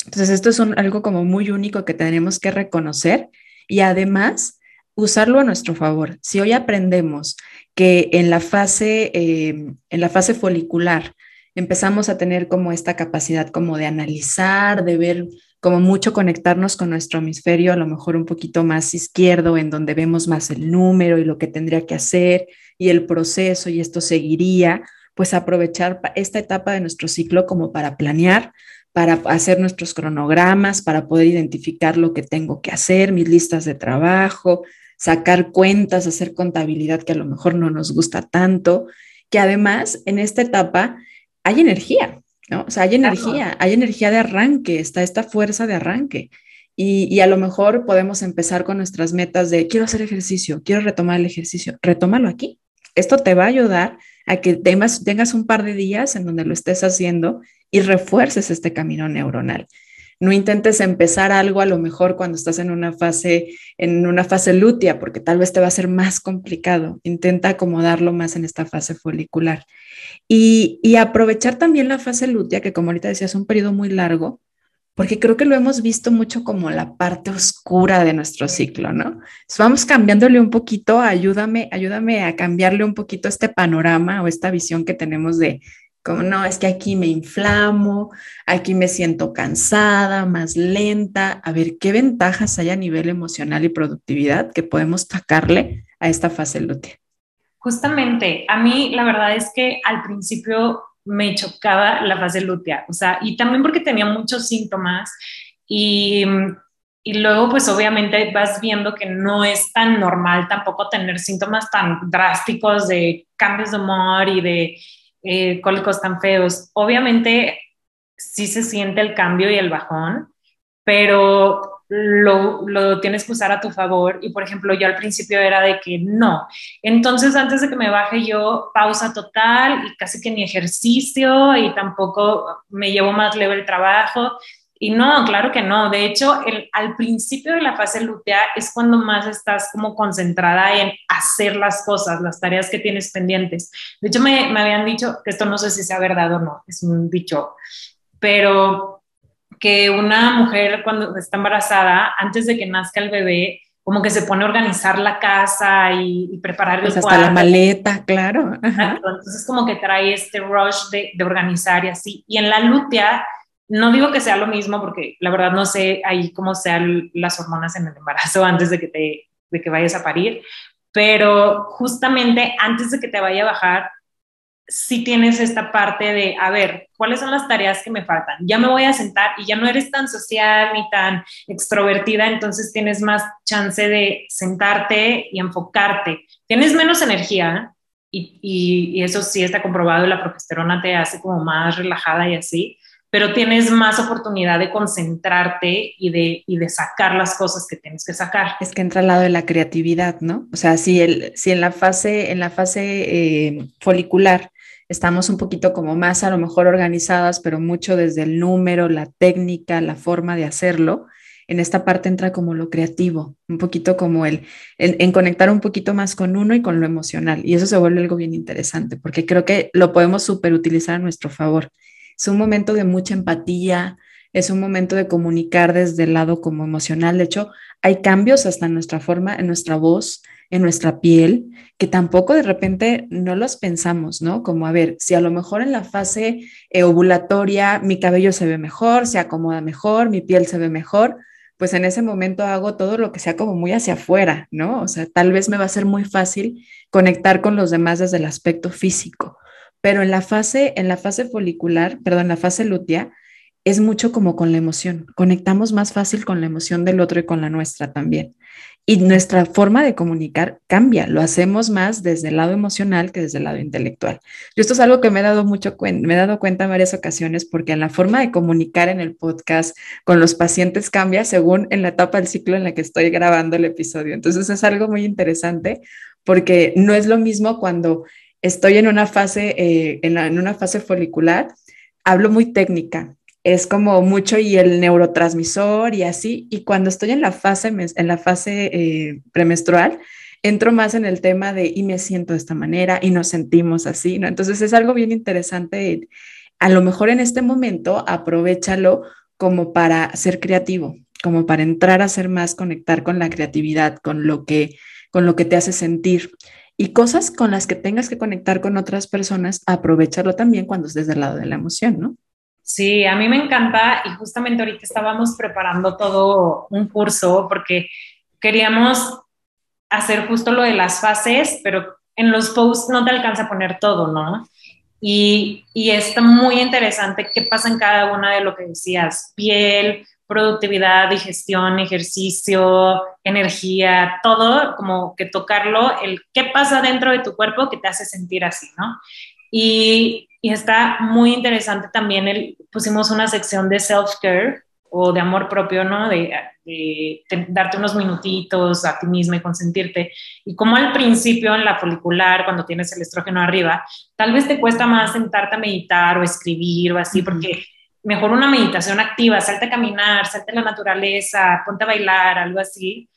Entonces, esto es algo como muy único que tenemos que reconocer y además usarlo a nuestro favor. Si hoy aprendemos que en la fase, em, en la fase folicular empezamos a tener como esta capacidad como de analizar, de ver como mucho conectarnos con nuestro hemisferio, a lo mejor un poquito más izquierdo, en donde vemos más el número y lo que tendría que hacer y el proceso y esto seguiría, pues aprovechar esta etapa de nuestro ciclo como para planear, para hacer nuestros cronogramas, para poder identificar lo que tengo que hacer, mis listas de trabajo, sacar cuentas, hacer contabilidad que a lo mejor no nos gusta tanto, que además en esta etapa hay energía, ¿no? O sea, hay energía, hay energía de arranque, está esta fuerza de arranque. Y, y, a lo mejor podemos empezar con nuestras metas de quiero hacer ejercicio, quiero retomar el ejercicio, retómalo aquí. Esto te va a ayudar a que tengas, tengas un par de días en donde lo estés haciendo y refuerces este camino neuronal. No intentes empezar algo a lo mejor cuando estás en una fase, en una fase lútea, porque tal vez te va a ser más complicado. Intenta acomodarlo más en esta fase folicular. Y, y aprovechar también la fase lútea, que como ahorita decía, es un periodo muy largo, porque creo que lo hemos visto mucho como la parte oscura de nuestro ciclo, ¿no? Vamos cambiándole un poquito, ayúdame, ayúdame a cambiarle un poquito este panorama o esta visión que tenemos de como no, es que aquí me inflamo, aquí me siento cansada, más lenta. A ver, ¿qué ventajas hay a nivel emocional y productividad que podemos sacarle a esta fase lútea? Justamente, a mí la verdad es que al principio me chocaba la fase lútea, o sea, y también porque tenía muchos síntomas y, y luego pues obviamente vas viendo que no es tan normal tampoco tener síntomas tan drásticos de cambios de humor y de eh, cólicos tan feos. Obviamente sí se siente el cambio y el bajón, pero lo, lo, tienes que usar a tu favor. Y por ejemplo, yo al principio era de que no. Entonces, antes de que me baje yo, pausa total y casi que ni ejercicio y tampoco me llevo más leve el trabajo. Y no, claro que no. De hecho, el, al principio de la fase lútea es cuando más estás como concentrada en hacer las cosas, las tareas que tienes pendientes. De hecho, me, me habían dicho, que esto no sé si sea verdad o no, es un dicho, pero que una mujer cuando está embarazada, antes de que nazca el bebé, como que se pone a organizar la casa y, preparar pues hasta la maleta, claro. Entonces como que trae este rush de, de, organizar y así. Y en la lutea, no digo que sea lo mismo porque la verdad no sé ahí cómo sean las hormonas en el embarazo antes de que te de que vayas a parir, pero justamente antes de que te vaya a bajar, si tienes esta parte de, a ver, ¿cuáles son las tareas que me faltan? Ya me voy a sentar y ya no eres tan social ni tan extrovertida, entonces tienes más chance de sentarte y enfocarte. Tienes menos energía y, y, eso sí está comprobado y la progesterona te hace como más relajada y así, pero tienes más oportunidad de concentrarte y de, y de sacar las cosas que tienes que sacar. Es que entra al lado de la creatividad, ¿no? O sea, si, el, en la fase, en la fase eh, folicular estamos un poquito como más a lo mejor organizadas, pero mucho desde el número, la técnica, la forma de hacerlo. En esta parte entra como lo creativo, un poquito como el, en conectar un poquito más con uno y con lo emocional. Y eso se vuelve algo bien interesante, porque creo que lo podemos super utilizar a nuestro favor. Es un momento de mucha empatía, es un momento de comunicar desde el lado como emocional. De hecho, hay cambios hasta en nuestra forma, en nuestra voz, en nuestra piel, que tampoco de repente no los pensamos, ¿no? Como, a ver, si a lo mejor en la fase ovulatoria mi cabello se ve mejor, se acomoda mejor, mi piel se ve mejor, pues en ese momento hago todo lo que sea como muy hacia afuera, ¿no? O sea, tal vez me va a ser muy fácil conectar con los demás desde el aspecto físico, pero en la fase, en la fase folicular, perdón, la fase lútea, es mucho como con la emoción. Conectamos más fácil con la emoción del otro y con la nuestra también. Y nuestra forma de comunicar cambia, lo hacemos más desde el lado emocional que desde el lado intelectual. Yo esto es algo que me he dado mucho me he dado cuenta en varias ocasiones porque en la forma de comunicar en el podcast con los pacientes cambia según en la etapa del ciclo en la que estoy grabando el episodio. Entonces es algo muy interesante porque no es lo mismo cuando estoy en una fase, eh, en, una fase folicular, hablo muy técnica, es como mucho y el neurotransmisor y así. Y cuando estoy en la fase, en la fase eh, premenstrual, entro más en el tema de y me siento de esta manera y nos sentimos así. Entonces es algo bien interesante. A lo mejor en este momento aprovechalo como para ser creativo, como para entrar a ser más, conectar con la creatividad, con lo que, con lo que te hace sentir. Y cosas con las que tengas que conectar con otras personas, aprovecharlo también cuando estés del lado de la emoción, ¿no? Sí, a mí me encanta y justamente ahorita estábamos preparando todo un curso porque queríamos hacer justo lo de las fases, pero en los posts no te alcanza a poner todo, ¿no? Y, y está muy interesante qué pasa en cada una de lo que decías, piel, productividad, digestión, ejercicio, energía, todo, como que tocarlo, el qué pasa dentro de tu cuerpo que te hace sentir así, ¿no? Y, y está muy interesante también, el, pusimos una sección de self-care o de amor propio, ¿no? De, de, darte unos minutitos a ti misma y consentirte. Y como al principio en la folicular, cuando tienes el estrógeno arriba, tal vez te cuesta más sentarte a meditar o escribir o así, porque mejor una meditación activa, salte a caminar, salte a la naturaleza, ponte a bailar, algo así.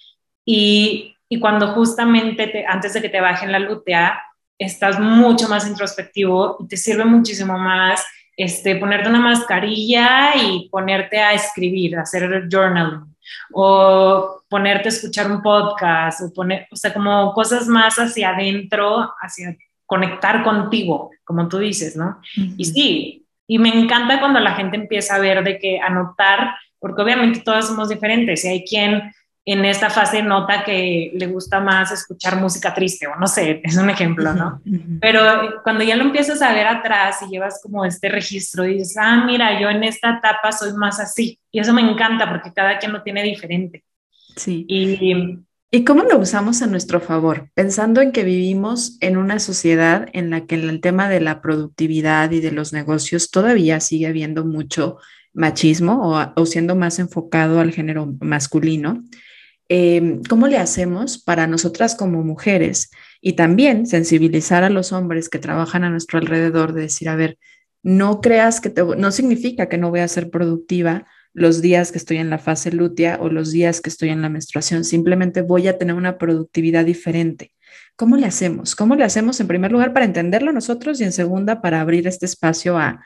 Y, y cuando justamente te, antes de que te bajen la lutea, estás mucho más introspectivo y te sirve muchísimo más este, ponerte una mascarilla y ponerte a escribir, a hacer journaling, o ponerte a escuchar un podcast, o, poner, o sea, como cosas más hacia adentro, hacia conectar contigo, como tú dices, ¿no? Y sí, y me encanta cuando la gente empieza a ver de que anotar, porque obviamente todos somos diferentes y hay quien en esta fase nota que le gusta más escuchar música triste o no sé, es un ejemplo, ¿no? Pero eh, cuando ya lo empiezas a ver atrás y llevas como este registro y dices, ah, mira, yo en esta etapa soy más así. Y eso me encanta porque cada quien lo tiene diferente. Sí. Y, ¿Y cómo lo usamos a nuestro favor? Pensando en que vivimos en una sociedad en la que el tema de la productividad y de los negocios todavía sigue habiendo mucho machismo o, siendo más enfocado al género masculino. Em, ¿Cómo le hacemos para nosotras como mujeres y también sensibilizar a los hombres que trabajan a nuestro alrededor de decir, a ver, no creas que te, no significa que no voy a ser productiva, los días que estoy en la fase lútea o los días que estoy en la menstruación, simplemente voy a tener una productividad diferente. ¿Cómo le hacemos? ¿Cómo le hacemos en primer lugar para entenderlo nosotros y en segunda para abrir este espacio a,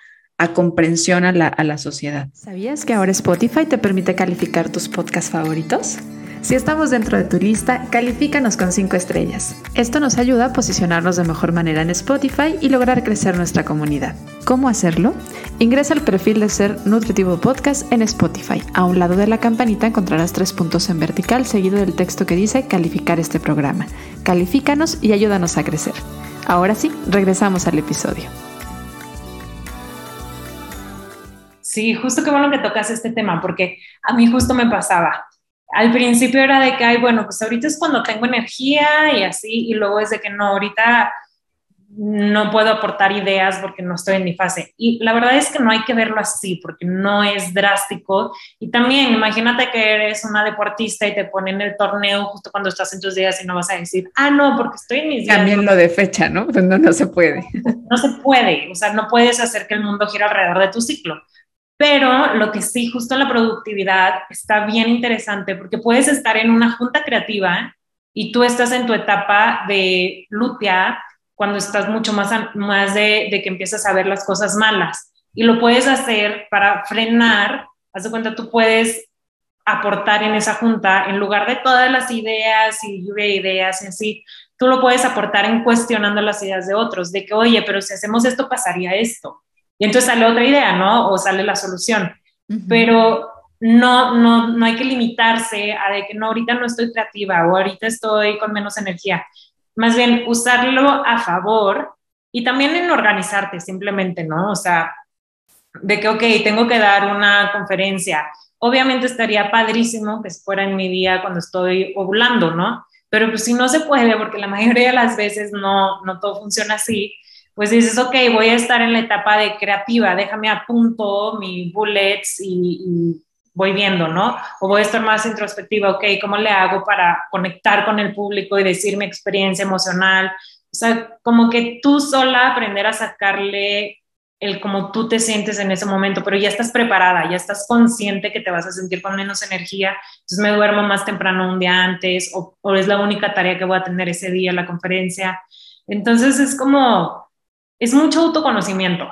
comprensión a la, a la sociedad? ¿Sabías que ahora Spotify te permite calificar tus podcasts favoritos? Si estamos dentro de tu lista, califícanos con 5 estrellas. Esto nos ayuda a posicionarnos de mejor manera en Spotify y lograr crecer nuestra comunidad. ¿Cómo hacerlo? Ingresa al perfil de Ser Nutritivo Podcast en Spotify. A un lado de la campanita encontrarás tres puntos en vertical seguido del texto que dice calificar este programa. Califícanos y ayúdanos a crecer. Ahora sí, regresamos al episodio. Sí, justo qué bueno que tocas este tema, porque a mí justo me pasaba al principio era de que, ay, bueno, pues ahorita es cuando tengo energía y así, y luego es de que no, ahorita no puedo aportar ideas porque no estoy en mi fase. Y la verdad es que no hay que verlo así porque no es drástico. Y también imagínate que eres una deportista y te ponen el torneo justo cuando estás en tus días y no vas a decir, ah, no, porque estoy en mis días. También lo de fecha, ¿no? No, no se puede. No se puede, o sea, no puedes hacer que el mundo gire alrededor de tu ciclo. Pero lo que sí, justo la productividad está bien interesante porque puedes estar en una junta creativa y tú estás en tu etapa de lutear cuando estás mucho más, más de, que empiezas a ver las cosas malas. Y lo puedes hacer para frenar, haz de cuenta, tú puedes aportar en esa junta, en lugar de todas las ideas y lluvia de ideas y así, tú lo puedes aportar en cuestionando las ideas de otros, de que, oye, pero si hacemos esto, pasaría esto. Y entonces sale otra idea, ¿no? O sale la solución. Pero no, no, no hay que limitarse a de que no, ahorita no estoy creativa o ahorita estoy con menos energía. Más bien usarlo a favor y también en organizarte simplemente, ¿no? O sea, de que, ok, tengo que dar una conferencia. Obviamente estaría padrísimo que fuera en mi día cuando estoy ovulando, ¿no? Pero pues si no se puede, porque la mayoría de las veces no, no todo funciona así, pues dices, ok, voy a estar en la etapa de creativa, déjame apunto mis bullets y, voy viendo, ¿no? O voy a estar más introspectiva, ok, ¿cómo le hago para conectar con el público y decir mi experiencia emocional? O sea, como que tú sola aprender a sacarle el cómo tú te sientes en ese momento, pero ya estás preparada, ya estás consciente que te vas a sentir con menos energía, entonces me duermo más temprano un día antes o, o es la única tarea que voy a tener ese día la conferencia. Entonces es como es mucho autoconocimiento.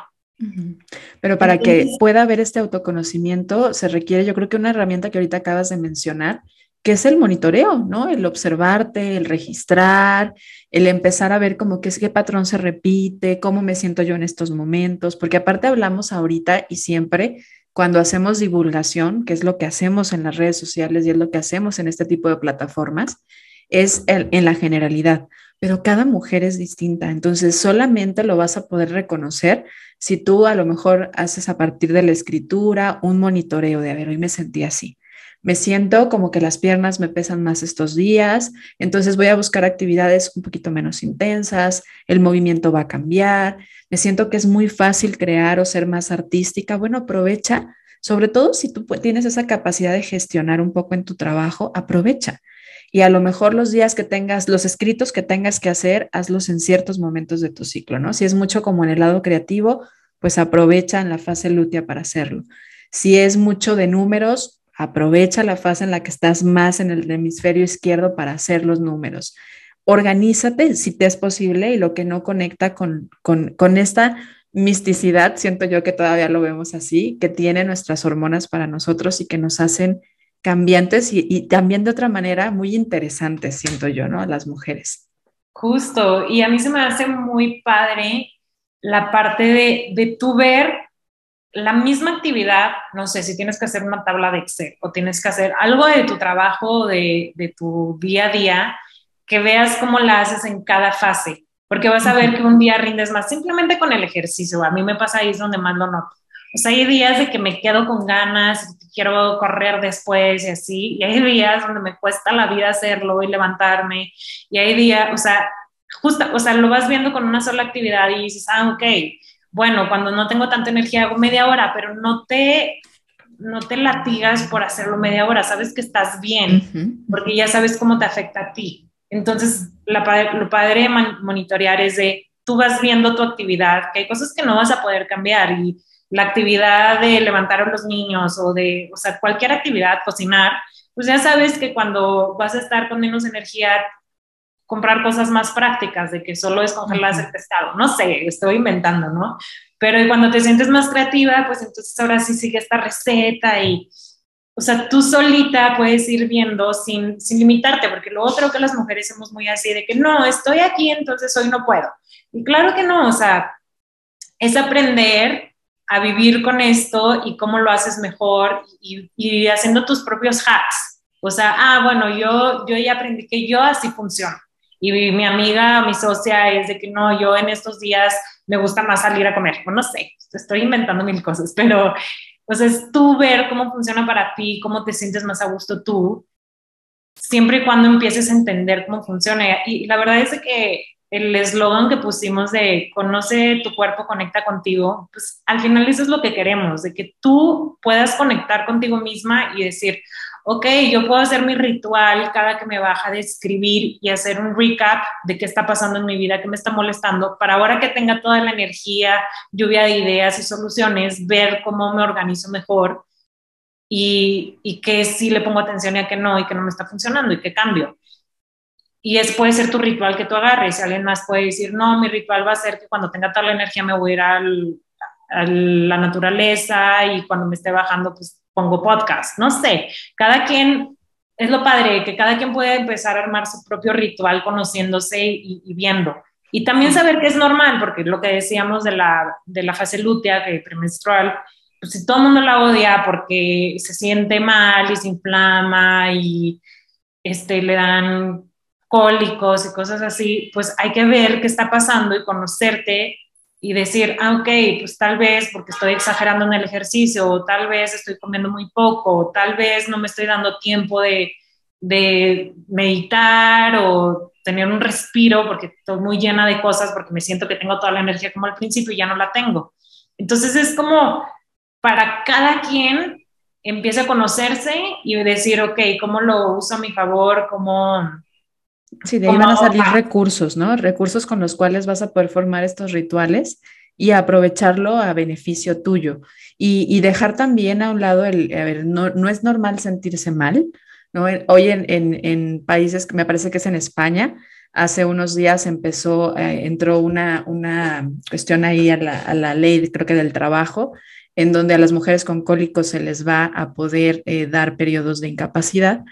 Pero para que pueda haber este autoconocimiento se requiere, yo creo que una herramienta que ahorita acabas de mencionar, que es el monitoreo, ¿no? El observarte, el registrar, el empezar a ver como qué es qué patrón se repite, cómo me siento yo en estos momentos, porque aparte hablamos ahorita y siempre cuando hacemos divulgación, que es lo que hacemos en las redes sociales y es lo que hacemos en este tipo de plataformas, es en la generalidad pero cada mujer es distinta, entonces solamente lo vas a poder reconocer si tú a lo mejor haces a partir de la escritura un monitoreo de, a ver, hoy me sentí así. Me siento como que las piernas me pesan más estos días, entonces voy a buscar actividades un poquito menos intensas, el movimiento va a cambiar, me siento que es muy fácil crear o ser más artística. Bueno, aprovecha, sobre todo si tú tienes esa capacidad de gestionar un poco en tu trabajo, aprovecha y a lo mejor los días que tengas, los escritos que tengas que hacer, hazlos en ciertos momentos de tu ciclo, ¿no? Si es mucho como en el lado creativo, pues aprovecha en la fase lútea para hacerlo. Si es mucho de números, aprovecha la fase en la que estás más en el hemisferio izquierdo para hacer los números. Organízate si te es posible y lo que no conecta con, con, con esta misticidad, siento yo que todavía lo vemos así, que tiene nuestras hormonas para nosotros y que nos hacen cambiantes y, también de otra manera muy interesantes, siento yo, ¿no? Las mujeres. Justo, y a mí se me hace muy padre la parte de, de tú ver la misma actividad, no sé, si tienes que hacer una tabla de Excel o tienes que hacer algo de tu trabajo, de, de tu día a día, que veas cómo la haces en cada fase, porque vas a ver que un día rindes más simplemente con el ejercicio. A mí me pasa ahí es donde más lo noto. O sea, hay días de que me quedo con ganas, quiero correr después y así, y hay días donde me cuesta la vida hacerlo y levantarme, y hay días, o sea, justo, o sea, lo vas viendo con una sola actividad y dices, ah, ok, bueno, cuando no tengo tanta energía hago media hora, pero no te, no te latigas por hacerlo media hora, sabes que estás bien, porque ya sabes cómo te afecta a ti. Entonces, la, lo padre de monitorear es de, tú vas viendo tu actividad, que hay cosas que no vas a poder cambiar y la actividad de levantar a los niños o de, o sea, cualquier actividad, cocinar, pues ya sabes que cuando vas a estar con menos energía, comprar cosas más prácticas, de que solo es congelar el pescado. No sé, estoy inventando, ¿no? Pero cuando te sientes más creativa, pues entonces ahora sí sigue esta receta y, o sea, tú solita puedes ir viendo sin, sin limitarte, porque luego creo que las mujeres somos muy así de que no, estoy aquí, entonces hoy no puedo. Y claro que no, o sea, es aprender a vivir con esto y cómo lo haces mejor y, y haciendo tus propios hacks. O sea, ah, bueno, yo, yo ya aprendí que yo así funciono. Y mi amiga, mi socia es de que no, yo en estos días me gusta más salir a comer. No sé, estoy inventando mil cosas, pero pues es tú ver cómo funciona para ti, cómo te sientes más a gusto tú, siempre y cuando empieces a entender cómo funciona. Y la verdad es que el eslogan que pusimos de conoce tu cuerpo, conecta contigo, pues al final eso es lo que queremos, de que tú puedas conectar contigo misma y decir, ok, yo puedo hacer mi ritual cada que me baja de escribir y hacer un recap de qué está pasando en mi vida, qué me está molestando, para ahora que tenga toda la energía, lluvia de ideas y soluciones, ver cómo me organizo mejor y, y que sí le pongo atención y a que no, y que no me está funcionando y que cambio. Y es puede ser tu ritual que tú agarres. Y alguien más puede decir, no, mi ritual va a ser que cuando tenga toda la energía me voy a ir al, a la naturaleza y cuando me esté bajando, pues pongo podcast, no sé, cada quien, es lo padre, que cada quien puede empezar a armar su propio ritual conociéndose y, viendo. Y también saber que es normal, porque lo que decíamos de la, de la fase lútea, que premenstrual, pues si todo el mundo la odia porque se siente mal y se inflama y este, le dan cólicos y cosas así, pues hay que ver qué está pasando y conocerte y decir, ah, ok, pues tal vez porque estoy exagerando en el ejercicio, o tal vez estoy comiendo muy poco, o tal vez no me estoy dando tiempo de, meditar o tener un respiro porque estoy muy llena de cosas, porque me siento que tengo toda la energía como al principio y ya no la tengo. Entonces es como para cada quien empieza a conocerse y decir, ok, ¿cómo lo uso a mi favor? ¿Cómo, Sí, de ahí van a salir recursos, ¿no? Recursos con los cuales vas a poder formar estos rituales y aprovecharlo a beneficio tuyo. Y, dejar también a un lado el, a ver, no, no es normal sentirse mal, ¿no? Hoy en, en, países, me parece que es en España, hace unos días empezó, eh, entró una, una cuestión ahí a la, a la, ley, creo que del trabajo, en donde a las mujeres con cólicos se les va a poder eh, dar periodos de incapacidad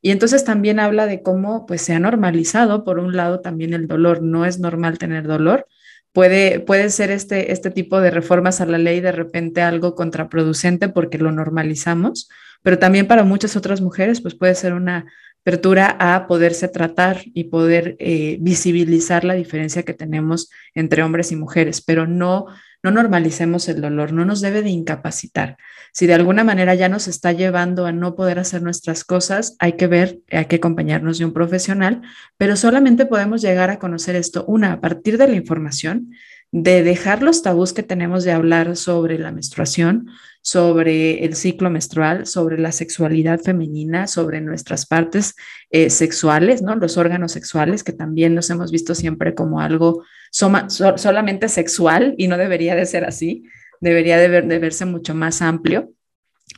y entonces también habla de cómo pues se ha normalizado, por un lado, también el dolor. No es normal tener dolor. Puede, puede ser este, este tipo de reformas a la ley de repente algo contraproducente porque lo normalizamos, pero también para muchas otras mujeres pues puede ser una apertura a poderse tratar y poder eh, visibilizar la diferencia que tenemos entre hombres y mujeres, pero no no normalicemos el dolor, no nos debe de incapacitar. Si de alguna manera ya nos está llevando a no poder hacer nuestras cosas, hay que ver, hay que acompañarnos de un profesional, pero solamente podemos llegar a conocer esto, una, a partir de la información, de dejar los tabús que tenemos de hablar sobre la menstruación, sobre el ciclo menstrual, sobre la sexualidad femenina, sobre nuestras partes eh, sexuales, ¿no? Los órganos sexuales, que también nos hemos visto siempre como algo solamente sexual y no debería de ser así, debería de, verse mucho más amplio.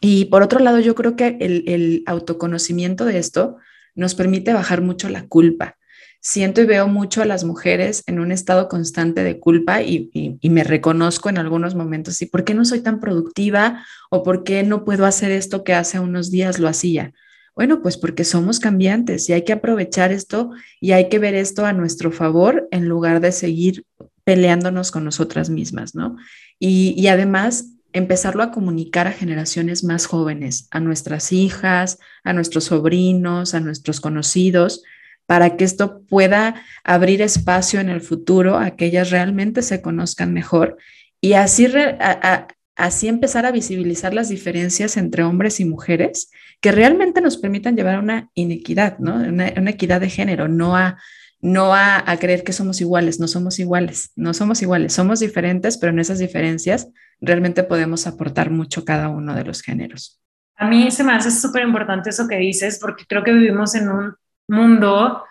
Y por otro lado, yo creo que el autoconocimiento de esto nos permite bajar mucho la culpa siento y veo mucho a las mujeres en un estado constante de culpa y, me reconozco en algunos momentos, ¿y por qué no soy tan productiva o por qué no puedo hacer esto que hace unos días lo hacía? Bueno, pues porque somos cambiantes y hay que aprovechar esto y hay que ver esto a nuestro favor en lugar de seguir peleándonos con nosotras mismas, ¿no? Y, además empezarlo a comunicar a generaciones más jóvenes, a nuestras hijas, a nuestros sobrinos, a nuestros conocidos, para que esto pueda abrir espacio en el futuro a que ellas realmente se conozcan mejor y así a, así empezar a visibilizar las diferencias entre hombres y mujeres que realmente nos permitan llevar a una inequidad, ¿no? Una, equidad de género, no a no a, creer que somos iguales, no somos iguales, no somos iguales, somos diferentes, pero en esas diferencias realmente podemos aportar mucho cada uno de los géneros. A mí se me hace súper importante eso que dices, porque creo que vivimos en un mundo,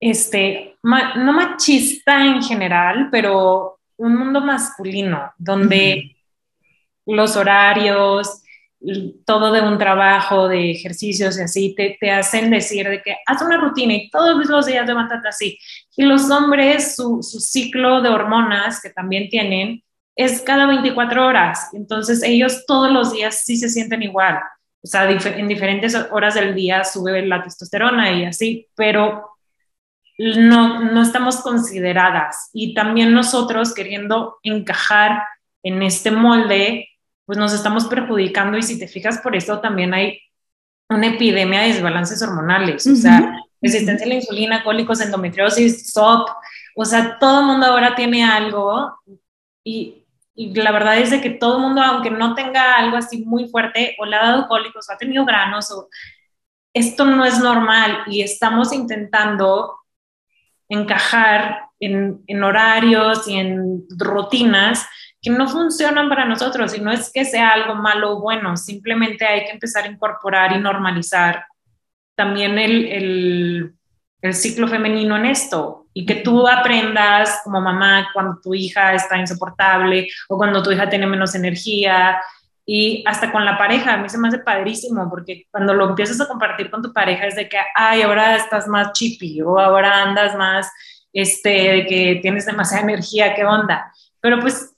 este, no machista en general, pero un mundo masculino, donde los horarios, todo de un trabajo, de ejercicios y así, te, te, hacen decir de que haz una rutina y todos los días levántate así. Y los hombres, su, su ciclo de hormonas que también tienen es cada 24 horas. Entonces ellos todos los días sí se sienten igual. O sea, en diferentes horas del día sube la testosterona y así, pero no, no estamos consideradas. Y también nosotros queriendo encajar en este molde, pues nos estamos perjudicando y si te fijas por eso también hay una epidemia de desbalances hormonales, o sea, resistencia a la insulina, cólicos, endometriosis, SOP, o sea, todo el mundo ahora tiene algo y, y, la verdad es de que todo el mundo, aunque no tenga algo así muy fuerte, o le ha dado cólicos, o ha tenido granos, o esto no es normal y estamos intentando encajar en, horarios y en rutinas que no funcionan para nosotros y no es que sea algo malo o bueno, simplemente hay que empezar a incorporar y normalizar también el, el ciclo femenino en esto y que tú aprendas como mamá cuando tu hija está insoportable o cuando tu hija tiene menos energía y hasta con la pareja, a mí se me hace padrísimo porque cuando lo empiezas a compartir con tu pareja es de que, ay, ahora estás más chippy o ahora andas más, este, de que tienes demasiada energía, ¿qué onda? Pero pues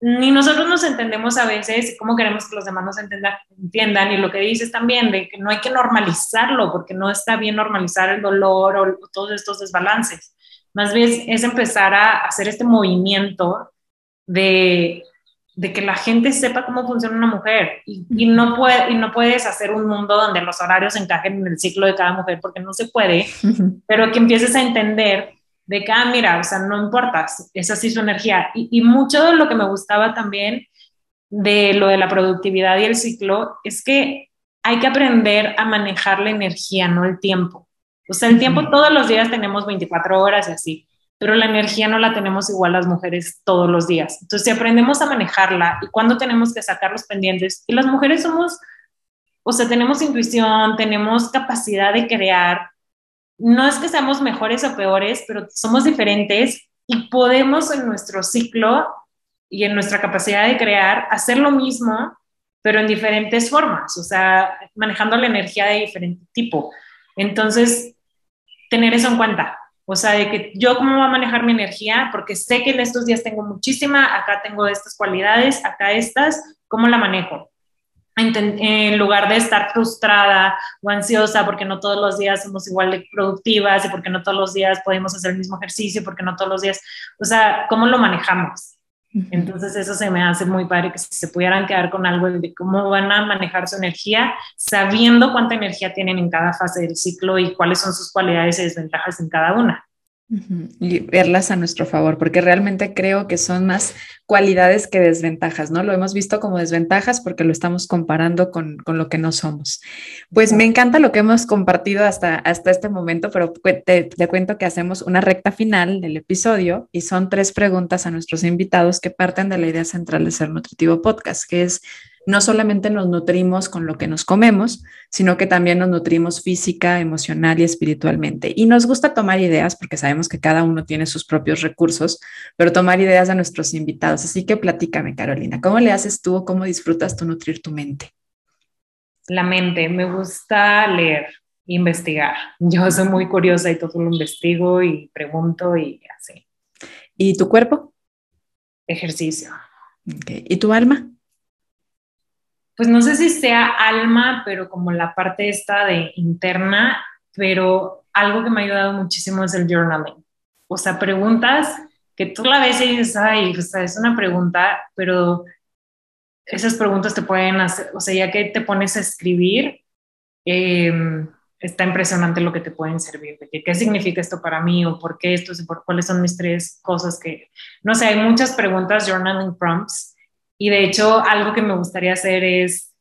ni nosotros nos entendemos a veces cómo queremos que los demás nos entiendan y lo que dices también de que no hay que normalizarlo porque no está bien normalizar el dolor o, todos estos desbalances. Más bien es empezar a hacer este movimiento de, de que la gente sepa cómo funciona una mujer y, y, no puede, y no puedes hacer un mundo donde los horarios encajen en el ciclo de cada mujer porque no se puede, pero que empieces a entender de que, ah, mira, o sea, no importa, esa sí su energía. Y, mucho de lo que me gustaba también de lo de la productividad y el ciclo es que hay que aprender a manejar la energía, no el tiempo. O sea, el tiempo todos los días tenemos 24 horas y así, pero la energía no la tenemos igual las mujeres todos los días. Entonces, si aprendemos a manejarla y cuando tenemos que sacar los pendientes, y las mujeres somos, o sea, tenemos intuición, tenemos capacidad de crear, no es que seamos mejores o peores, pero somos diferentes y podemos en nuestro ciclo y en nuestra capacidad de crear hacer lo mismo, pero en diferentes formas, o sea, manejando la energía de diferente tipo. Entonces, tener eso en cuenta. O sea, de que yo cómo voy a manejar mi energía, porque sé que en estos días tengo muchísima, acá tengo estas cualidades, acá estas, ¿cómo la manejo? En lugar de estar frustrada o ansiosa porque no todos los días somos igual de productivas y porque no todos los días podemos hacer el mismo ejercicio, porque no todos los días, o sea, ¿cómo lo manejamos? Entonces eso se me hace muy padre que si se pudieran quedar con algo de cómo van a manejar su energía, sabiendo cuánta energía tienen en cada fase del ciclo y cuáles son sus cualidades y desventajas en cada una. Y verlas a nuestro favor, porque realmente creo que son más cualidades que desventajas, ¿no? Lo hemos visto como desventajas porque lo estamos comparando con, lo que no somos. Pues me encanta lo que hemos compartido hasta, hasta este momento, pero te, te cuento que hacemos una recta final del episodio y son tres preguntas a nuestros invitados que parten de la idea central de Ser Nutritivo Podcast, que es no solamente nos nutrimos con lo que nos comemos, sino que también nos nutrimos física, emocional y espiritualmente. Y nos gusta tomar ideas porque sabemos que cada uno tiene sus propios recursos, pero tomar ideas de nuestros invitados. Así que platícame, Carolina, ¿cómo le haces tú o cómo disfrutas tú nutrir tu mente? La mente, me gusta leer, investigar. Yo soy muy curiosa y todo lo investigo y pregunto y así. ¿Y tu cuerpo? Ejercicio. ¿Y tu alma? Pues no sé si sea alma, pero como la parte esta de interna, pero algo que me ha ayudado muchísimo es el journaling. O sea, preguntas que tú la ves y dices, ay, o sea, es una pregunta, pero esas preguntas te pueden hacer, o sea, ya que te pones a escribir, em, está impresionante lo que te pueden servir, qué significa esto para mí o por qué esto, por cuáles son mis tres cosas que, no sé, hay muchas preguntas, journaling prompts, Y de hecho, algo que me gustaría hacer es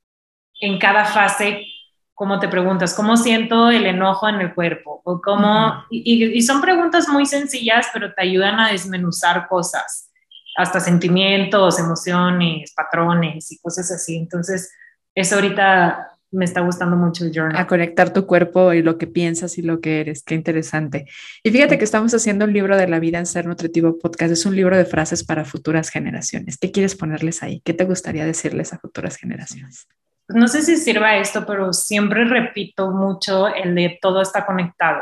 en cada fase, como te preguntas, ¿cómo siento el enojo en el cuerpo? O cómo, y, son preguntas muy sencillas, pero te ayudan a desmenuzar cosas, hasta sentimientos, emociones, patrones y cosas así. Entonces, eso ahorita me está gustando mucho el journal. A conectar tu cuerpo y lo que piensas y lo que eres. Qué interesante. Y fíjate que estamos haciendo un libro de la vida en Ser Nutritivo Podcast. Es un libro de frases para futuras generaciones. ¿Qué quieres ponerles ahí? ¿Qué te gustaría decirles a futuras generaciones? No sé si sirva esto, pero siempre repito mucho el de todo está conectado.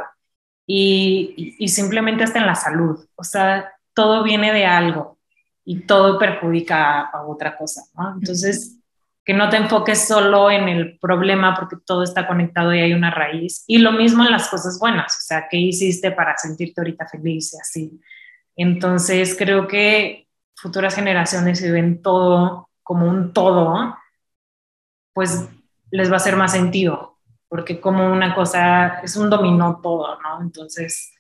Y, y simplemente hasta en la salud. O sea, todo viene de algo y todo perjudica a, otra cosa. ¿no? Entonces que no te enfoques solo en el problema porque todo está conectado y hay una raíz. Y lo mismo en las cosas buenas, o sea, ¿qué hiciste para sentirte ahorita feliz y así? Entonces, creo que futuras generaciones, si ven todo como un todo, pues les va a hacer más sentido, porque como una cosa es un dominó todo, ¿no? Entonces,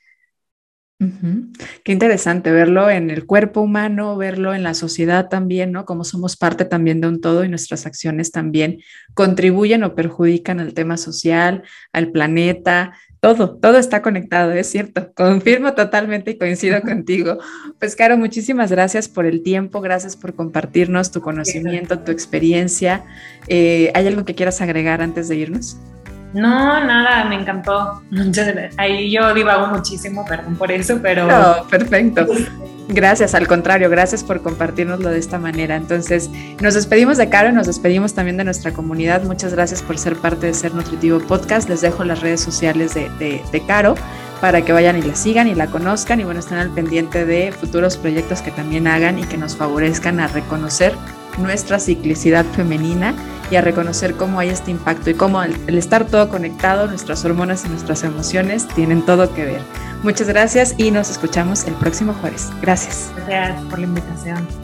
Qué interesante verlo en el cuerpo humano, verlo en la sociedad también, ¿no? Como somos parte también de un todo y nuestras acciones también contribuyen o perjudican al tema social, al planeta, todo, todo está conectado, es cierto. Confirmo totalmente y coincido contigo. Pues, Caro, muchísimas gracias por el tiempo, gracias por compartirnos tu conocimiento, tu experiencia. Eh, ¿Hay algo que quieras agregar antes de irnos? No, nada, me encantó. Ahí yo divago muchísimo, perdón por eso, pero... No, perfecto. Gracias, al contrario, gracias por compartirnoslo de esta manera. Entonces, nos despedimos de Caro y nos despedimos también de nuestra comunidad. Muchas gracias por ser parte de Ser Nutritivo Podcast. Les dejo las redes sociales de, de Caro para que vayan y la sigan y la conozcan y bueno, estén al pendiente de futuros proyectos que también hagan y que nos favorezcan a reconocer nuestra ciclicidad femenina y a reconocer cómo hay este impacto y cómo el, estar todo conectado, nuestras hormonas y nuestras emociones tienen todo que ver. Muchas gracias y nos escuchamos el próximo jueves. Gracias. Gracias por la invitación.